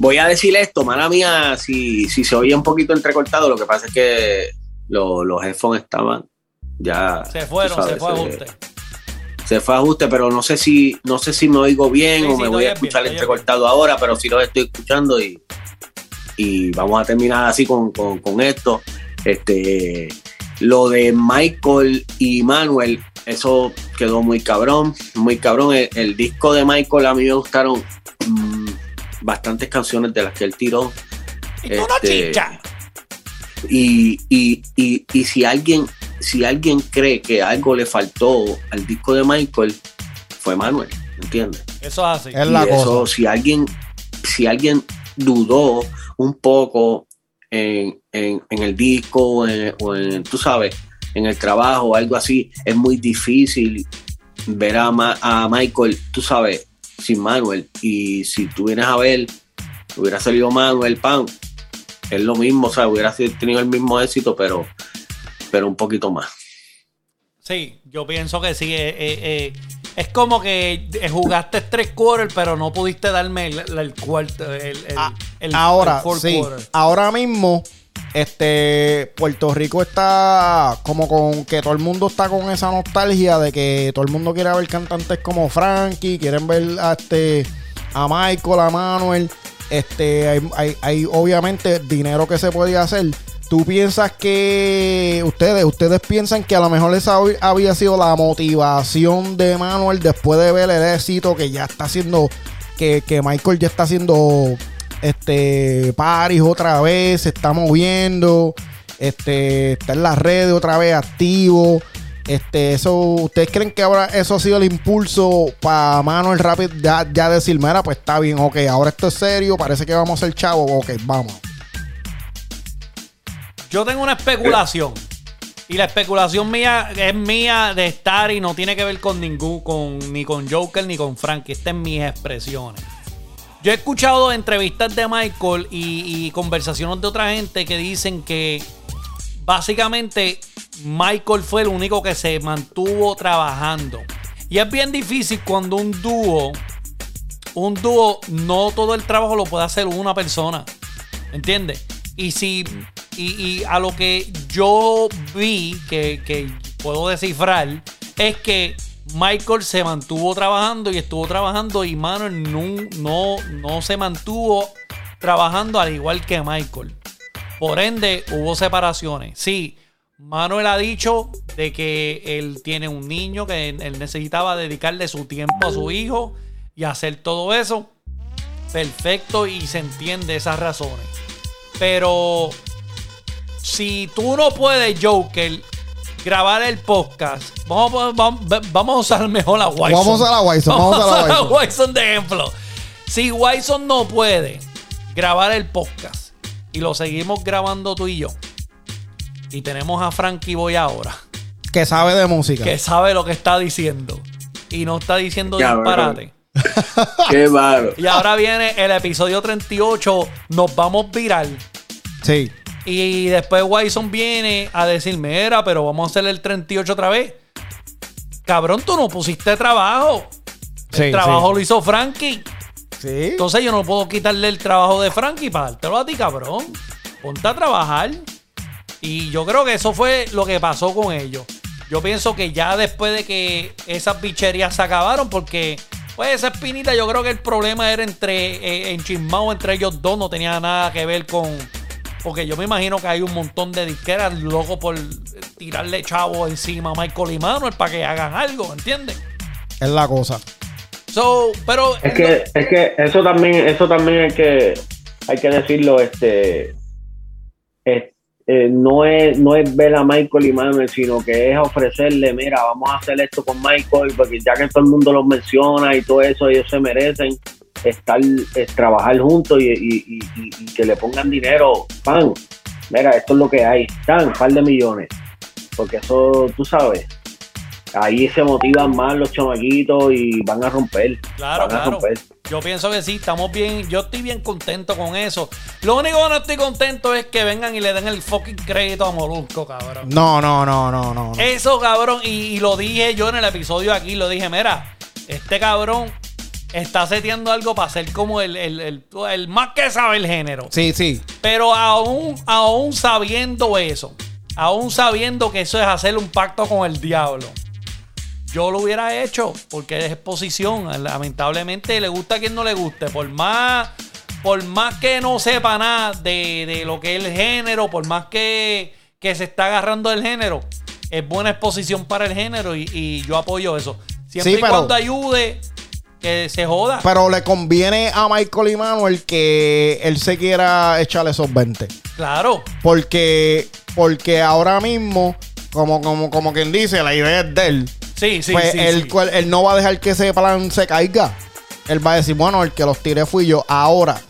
Speaker 5: voy a decir esto, mala mía, si, si se oye un poquito entrecortado, lo que pasa es que los headphones estaban ya.
Speaker 2: Se fueron, se fue ajuste.
Speaker 5: Se fue ajuste, pero no sé si, no sé si me oigo bien o me voy a escuchar entrecortado ahora, pero si lo estoy escuchando y y vamos a terminar así con, con, con esto. Este, lo de Michael y Manuel, eso quedó muy cabrón, muy cabrón. El, disco de Michael a mí me gustaron mm, bastantes canciones de las que él tiró.
Speaker 6: Y tú no
Speaker 5: Este,
Speaker 6: chicha.
Speaker 5: y, y, y, y si alguien si alguien cree que algo le faltó al disco de Michael fue Manuel ¿entiendes?
Speaker 2: Eso es así.
Speaker 3: Es la
Speaker 5: Y eso,
Speaker 3: cosa.
Speaker 5: si alguien si alguien dudó un poco en, en- en el disco o en tú sabes en el trabajo o algo así es muy difícil ver a, Ma- a Michael tú sabes sin Manuel y si tú vienes a ver hubiera salido Manuel Pan es lo mismo, o sea, hubiera tenido el mismo éxito, pero, pero un poquito más.
Speaker 2: Sí, yo pienso que sí. eh, eh, eh, es como que eh, jugaste tres quarters, pero no pudiste darme el, el cuarto. El, el-
Speaker 3: Ah, ahora,
Speaker 2: el
Speaker 3: sí.
Speaker 2: quarter.
Speaker 3: Ahora mismo, este, Puerto Rico está como con que todo el mundo está con esa nostalgia de que todo el mundo quiere ver cantantes como Frankie, quieren ver a este, a Michael, a Manuel. Este, hay, hay- hay obviamente dinero que se podía hacer. ¿Tú piensas que ustedes, ustedes piensan que a lo mejor esa hab- había sido la motivación de Manuel después de ver el éxito que ya está haciendo, que, que Michael ya está haciendo este paris otra vez, se está moviendo, este, está en las redes otra vez activo. Este, eso, ¿ustedes creen que ahora eso ha sido el impulso para Manuel Rapid ya, ya decir, mira, pues está bien, ok, ahora esto es serio, parece que vamos a ser chavos, ok, vamos.
Speaker 2: Yo tengo una especulación. Y la especulación mía es mía de estar y no tiene que ver con ningún, con, ni con Joker ni con Frankie. Estas en mis expresiones. Yo he escuchado entrevistas de Michael y, y conversaciones de otra gente que dicen que básicamente Michael fue el único que se mantuvo trabajando. Y es bien difícil cuando un dúo, un dúo, no todo el trabajo lo puede hacer una persona. ¿Entiendes? Y si. Y, a lo que yo vi, que, que puedo descifrar, es que Michael se mantuvo trabajando y estuvo trabajando y Manuel no, no, no se mantuvo trabajando al igual que Michael. Por ende, hubo separaciones. Sí, Manuel ha dicho de que él tiene un niño, que él necesitaba dedicarle su tiempo a su hijo y hacer todo eso. Perfecto y se entiende esas razones. Pero si tú no puedes, Joker, grabar el podcast, vamos, a- vamos, vamos a usar mejor a Wyson.
Speaker 3: Vamos a la Wyson, vamos a la Wyson.
Speaker 2: Wyson de ejemplo. Si Wyson no puede grabar el podcast y lo seguimos grabando tú y yo, y tenemos a Frankie Boy ahora,
Speaker 3: Que sabe de música.
Speaker 2: que sabe lo que está diciendo y no está diciendo
Speaker 5: Cabrón.
Speaker 2: disparate.
Speaker 5: Qué malo.
Speaker 2: Y ahora viene el episodio 38, nos vamos viral.
Speaker 3: Sí.
Speaker 2: Y después Wyson viene a decirme, era, pero vamos a hacer el 38 otra vez. Cabrón, tú no pusiste trabajo. El trabajo
Speaker 3: sí.
Speaker 2: lo hizo Frankie.
Speaker 3: Sí.
Speaker 2: Entonces yo no puedo quitarle el trabajo de Frankie para dártelo a ti, cabrón. Ponte a trabajar. Y yo creo que eso fue lo que pasó con ellos. Yo pienso que ya después de que esas bicherías se acabaron, porque pues esa espinita yo creo que el problema era entre eh, enchismado entre ellos dos, no tenía nada que ver con... Porque yo me imagino que hay un montón de disqueras locos por tirarle chavo encima a Michael y Manuel para que hagan algo, ¿entiendes?
Speaker 3: Es la cosa.
Speaker 2: So, pero...
Speaker 5: Es que, es que eso también, eso también hay que, hay que decirlo, este, es- eh, no es, no es ver a Michael y Manuel, sino que es ofrecerle, mira, vamos a hacer esto con Michael, porque ya que todo el mundo los menciona y todo eso, ellos se merecen estar, eh, trabajar juntos y, y- y- y- y que le pongan dinero, pan, mira, esto es lo que hay, tan, un par de millones, porque eso, tú sabes, ahí se motivan más los chamaquitos y van a romper,
Speaker 2: Claro,
Speaker 5: van a
Speaker 2: claro.
Speaker 5: romper.
Speaker 2: Yo pienso que sí, estamos bien. Yo estoy bien contento con eso. Lo único que no estoy contento es que vengan y le den el fucking crédito a Molusco, cabrón.
Speaker 3: No, no, no, no, no. no.
Speaker 2: Eso, cabrón. Y, y lo dije yo en el episodio aquí. Lo dije, mira, este cabrón está seteando algo para ser como el, el, el- el más que sabe el género.
Speaker 3: Sí, sí.
Speaker 2: Pero aún, aún sabiendo eso, aún sabiendo que eso es hacer un pacto con el diablo, yo lo hubiera hecho porque es exposición. Lamentablemente le gusta a quien no le guste. Por más, por más que no sepa nada de, de lo que es el género, por más que, que se está agarrando el género, es buena exposición para el género y, y yo apoyo eso. Siempre
Speaker 3: Sí,
Speaker 2: y cuando ayude, que se joda.
Speaker 3: Pero le conviene a Michael y Manuel que él se quiera echar esos 20.
Speaker 2: claro.
Speaker 3: Porque, porque ahora mismo, como, como, como quien dice, la idea es de él.
Speaker 2: Sí, sí,
Speaker 3: pues
Speaker 2: sí,
Speaker 3: él,
Speaker 2: sí.
Speaker 3: cual- él no va a dejar que ese plan se caiga. Él va a decir, bueno, el que los tiré fui yo. Ahora,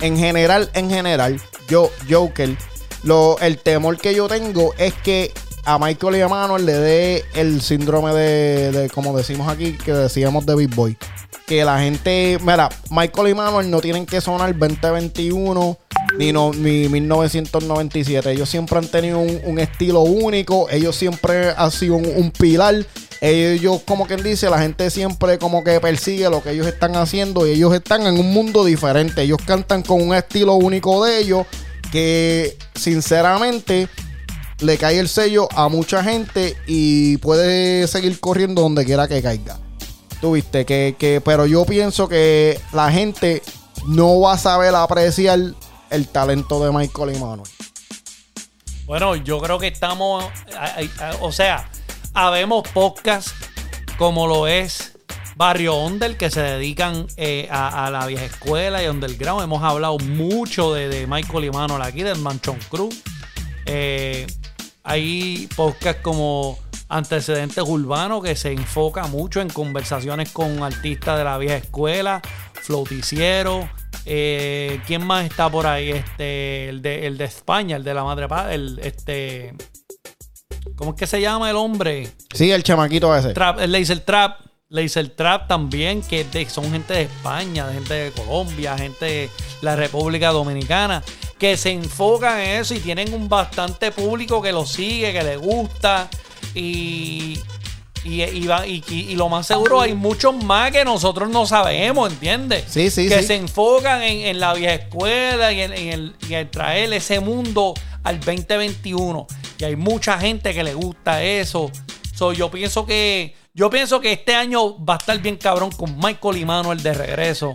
Speaker 3: en general, en general, yo, Joker, lo, el temor que yo tengo es que a Michael y a Manuel le dé el síndrome de, de, como decimos aquí, que decíamos de Big Boy. Que la gente, mira, Michael y Manuel no tienen que sonar 2021 ni, no, ni 1997. Ellos siempre han tenido un, un estilo único. Ellos siempre han sido un, un pilar. Ellos, como quien dice, la gente siempre como que persigue lo que ellos están haciendo y ellos están en un mundo diferente. Ellos cantan con un estilo único de ellos que sinceramente le cae el sello a mucha gente y puede seguir corriendo donde quiera que caiga. Tuviste que, que, pero yo pienso que la gente no va a saber apreciar el talento de Michael y Manuel.
Speaker 2: Bueno, yo creo que estamos, o sea, habemos podcasts como lo es Barrio Onder que se dedican eh, a, la vieja escuela y underground. Hemos hablado mucho de, Michael y aquí, del Manchón Cruz. Eh, hay podcasts como Antecedentes Urbanos que se enfoca mucho en conversaciones con artistas de la vieja escuela, Floticiero. Eh, ¿Quién más está por ahí? Este, el de, el de España, el de la madre padre, el este. ¿Cómo es que se llama el hombre?
Speaker 3: Sí, el chamaquito ese.
Speaker 2: Trap, el Laser Trap. Laser Trap también, que de- son gente de España, de gente de Colombia, gente de la República Dominicana, que se enfocan en eso y tienen un bastante público que lo sigue, que le gusta. Y, y, y lo más seguro hay muchos más que nosotros no sabemos, ¿entiendes?
Speaker 3: Sí, sí,
Speaker 2: que
Speaker 3: sí.
Speaker 2: se enfocan en, en la vieja escuela y en, en el, y en traer ese mundo al 2021. Y hay mucha gente que le gusta eso. So, yo pienso que yo pienso que este año va a estar bien cabrón con Michael y Manuel de regreso.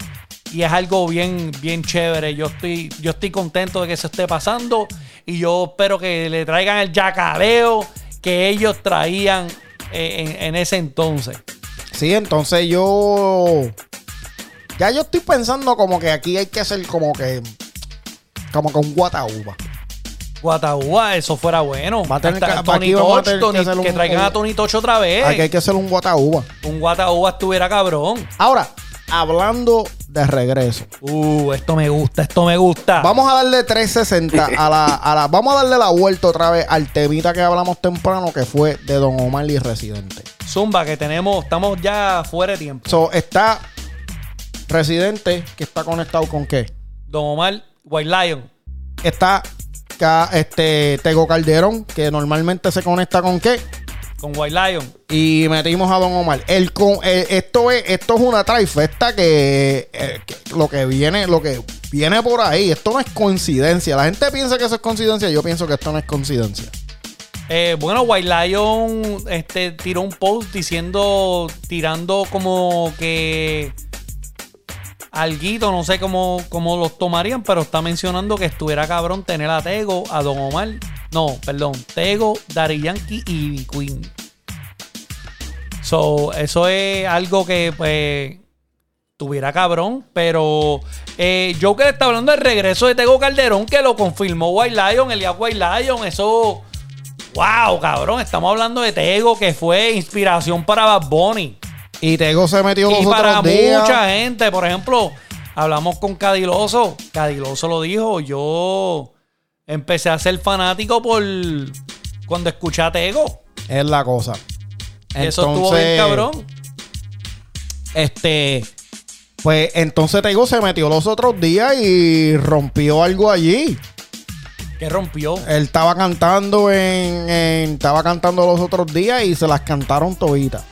Speaker 2: Y es algo bien, bien chévere. Yo estoy, yo estoy contento de que se esté pasando. Y yo espero que le traigan el yacaleo que ellos traían eh, en, ese entonces.
Speaker 3: Sí, entonces yo. Ya yo estoy pensando como que aquí hay que hacer como que. Como que un guataúba.
Speaker 2: Guataúba, eso fuera bueno.
Speaker 3: Va a tener
Speaker 2: Hasta
Speaker 3: que-
Speaker 2: Tony Toch,
Speaker 3: que
Speaker 2: Tony-
Speaker 3: hacer un-
Speaker 2: que traigan
Speaker 3: un-
Speaker 2: a Tony Toch otra vez.
Speaker 3: Aquí hay que hacer un guataúba.
Speaker 2: Un Guataúba estuviera cabrón.
Speaker 3: Ahora, hablando de regreso.
Speaker 2: Uh, esto me gusta, esto me gusta.
Speaker 3: Vamos a darle 360 a la, a la. Vamos a darle la vuelta otra vez al temita que hablamos temprano, que fue de Don Omar y Residente.
Speaker 2: Zumba, que tenemos, estamos ya fuera de tiempo.
Speaker 3: So, está Residente, que está conectado con qué?
Speaker 2: Don Omar, White Lion.
Speaker 3: Está ca- este Tego Calderón, que normalmente se conecta con qué?
Speaker 2: Con White Lion.
Speaker 3: Y metimos a Don Omar. El con, esto es esto es una trifesta que, eh, que lo que viene lo que viene por ahí. Esto no es coincidencia. La gente piensa que eso es coincidencia. Yo pienso que esto no es coincidencia.
Speaker 2: Eh, bueno, White Lion este, tiró un post diciendo, tirando como que alguito, no sé cómo, cómo los tomarían, pero está mencionando que estuviera cabrón tener a Tego, a Don Omar. No, perdón, Tego, Daddy Yankee y Ivy Queen. So, eso es algo que, pues, tuviera cabrón, pero eh, Joker está hablando del regreso de Tego Calderón, que lo confirmó White Lion, Elías White Lion, eso... Wow, cabrón, estamos hablando de Tego, que fue inspiración para Bad Bunny.
Speaker 3: Y Tego se metió los
Speaker 2: Y para
Speaker 3: otros días.
Speaker 2: mucha gente, por ejemplo, hablamos con Cadiloso. Cadiloso lo dijo. Yo empecé a ser fanático por cuando escuché a Tego.
Speaker 3: Es la cosa.
Speaker 2: Eso estuvo bien cabrón.
Speaker 3: Este. Pues entonces Tego se metió los otros días y rompió algo allí.
Speaker 2: Que rompió.
Speaker 3: Él estaba cantando en, en- estaba cantando los otros días y se las cantaron toditas.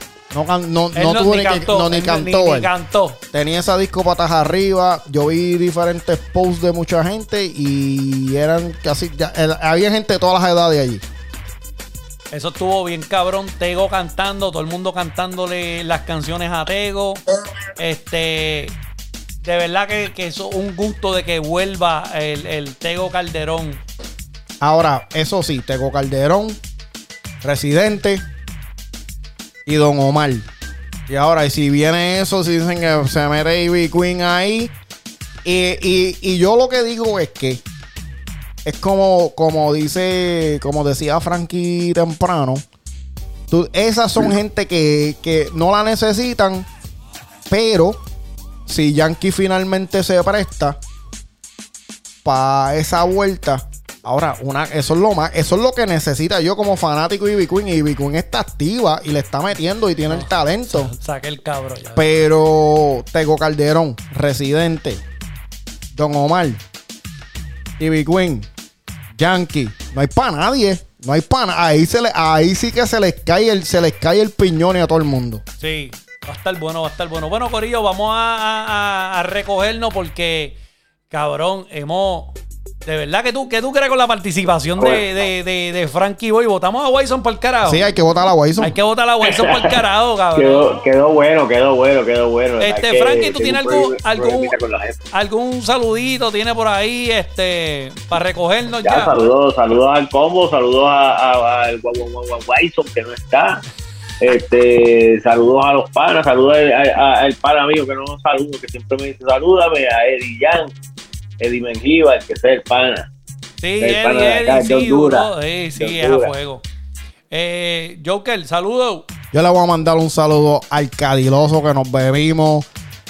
Speaker 3: No, no, no tuvo
Speaker 2: ni
Speaker 3: que-
Speaker 2: cantó,
Speaker 3: no, ni cantó.
Speaker 2: ni cantó.
Speaker 3: Tenía esa disco patas arriba. Yo vi diferentes posts de mucha gente y eran casi. ya- el- había gente de todas las edades allí.
Speaker 2: Eso estuvo bien cabrón. Tego cantando, todo el mundo cantándole las canciones a Tego. Este. de verdad que, que es un gusto de que vuelva el, el Tego Calderón.
Speaker 3: Ahora, eso sí, Tego Calderón, Residente y Don Omar. Y ahora, y si viene eso, si dicen que se mete Ivy Queen ahí. Y, y- y yo lo que digo es que es como, como dice, como decía Frankie temprano. tú- esas son gente que, que no la necesitan, pero si Yankee finalmente se presta para esa vuelta. Ahora, una, eso es lo más, eso es lo que necesita yo como fanático de Ivy Queen. Y Ivy Queen está activa y le está metiendo y tiene el talento.
Speaker 2: Saque el cabrón ya.
Speaker 3: Pero Tego Calderón, Residente, Don Omar, Ivy Queen, Yankee, no hay para nadie. No hay para ahí se le, ahí sí que se les cae el, se les cae el piñón y a todo el mundo.
Speaker 2: Sí, va a estar bueno, va a estar bueno. Bueno, Corillo, vamos a, a- a- a recogernos porque, cabrón, hemos. De verdad que tú, que tú crees con la participación de, de, de, de Frankie Boy. Votamos a Wyson por el carajo.
Speaker 3: Sí, hay que votar a Wyson.
Speaker 2: Hay que votar a Wyson por el carajo, cabrón.
Speaker 5: Quedó, quedó bueno, quedó bueno, quedó bueno.
Speaker 2: Este, Frankie, ¿tú tienes algún- algún-. ¿Algún saludito tiene por ahí este para recogernos ya?
Speaker 5: Ya, saludos, saludos al combo, saludos a, a- al Wyson que no está. Este, saludos a los panas, saludos al- pana mío que no nos saludo, que siempre me dice salúdame, a Eddie Jan, Eddie el que sea el pana.
Speaker 2: Sí,
Speaker 5: El pana de acá,
Speaker 2: Eddie, sí. Sí, es a fuego. Eh, Joker, saludos.
Speaker 3: Yo le voy a mandar un saludo al cadiloso que nos bebimos.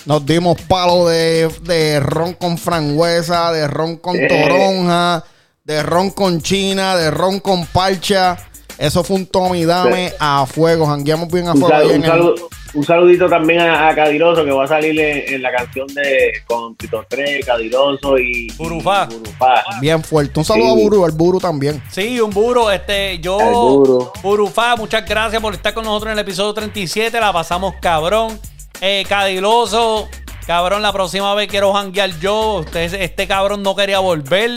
Speaker 3: Nos dimos palo de, de ron con frangüesa, de ron con
Speaker 5: Eh.
Speaker 3: toronja, de ron con china, de ron con parcha. Eso fue un Tommy Dame
Speaker 5: Sí.
Speaker 3: a fuego. Jangueamos bien a
Speaker 5: Un,
Speaker 3: fuego.
Speaker 5: un saludo- un saludito también a, a Cadiroso que va a salir en, en la canción de con Tito 3, Cadiroso y
Speaker 2: Burufá.
Speaker 5: y Burufá.
Speaker 3: Bien fuerte. Un saludo
Speaker 5: Sí.
Speaker 3: a Buru, al Buru también.
Speaker 2: Sí, un buro. Este, yo,
Speaker 5: Buru.
Speaker 2: Burufá, muchas gracias por estar con nosotros en el episodio 37. La pasamos cabrón. Eh, Cadiloso, cabrón, la próxima vez quiero janguear yo. Usted, este cabrón no quería volver.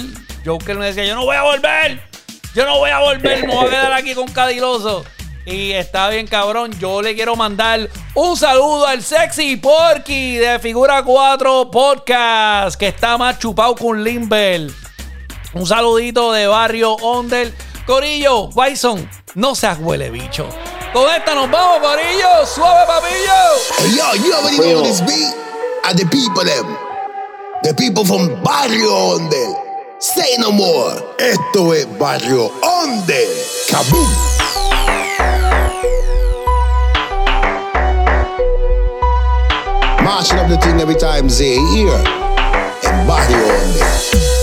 Speaker 2: Joker me decía, yo no voy a volver. Yo no voy a volver, me voy a quedar aquí con Cadiloso. Y está bien, cabrón. Yo le quiero mandar un saludo al Sexy Porky de Figura 4 Podcast, que está más chupado que un Limber. Un saludito de Barrio Ondel. Corillo, Wyson, no seas huele bicho. Con esta nos vamos, Corillo. Suave, papillo.
Speaker 1: Hey, yo, you already know this beat? And the people them. The people from Barrio Onde. Say no more. Esto es Barrio Onde. Kaboom. Mashing up the thing every time, say here. Embody on me.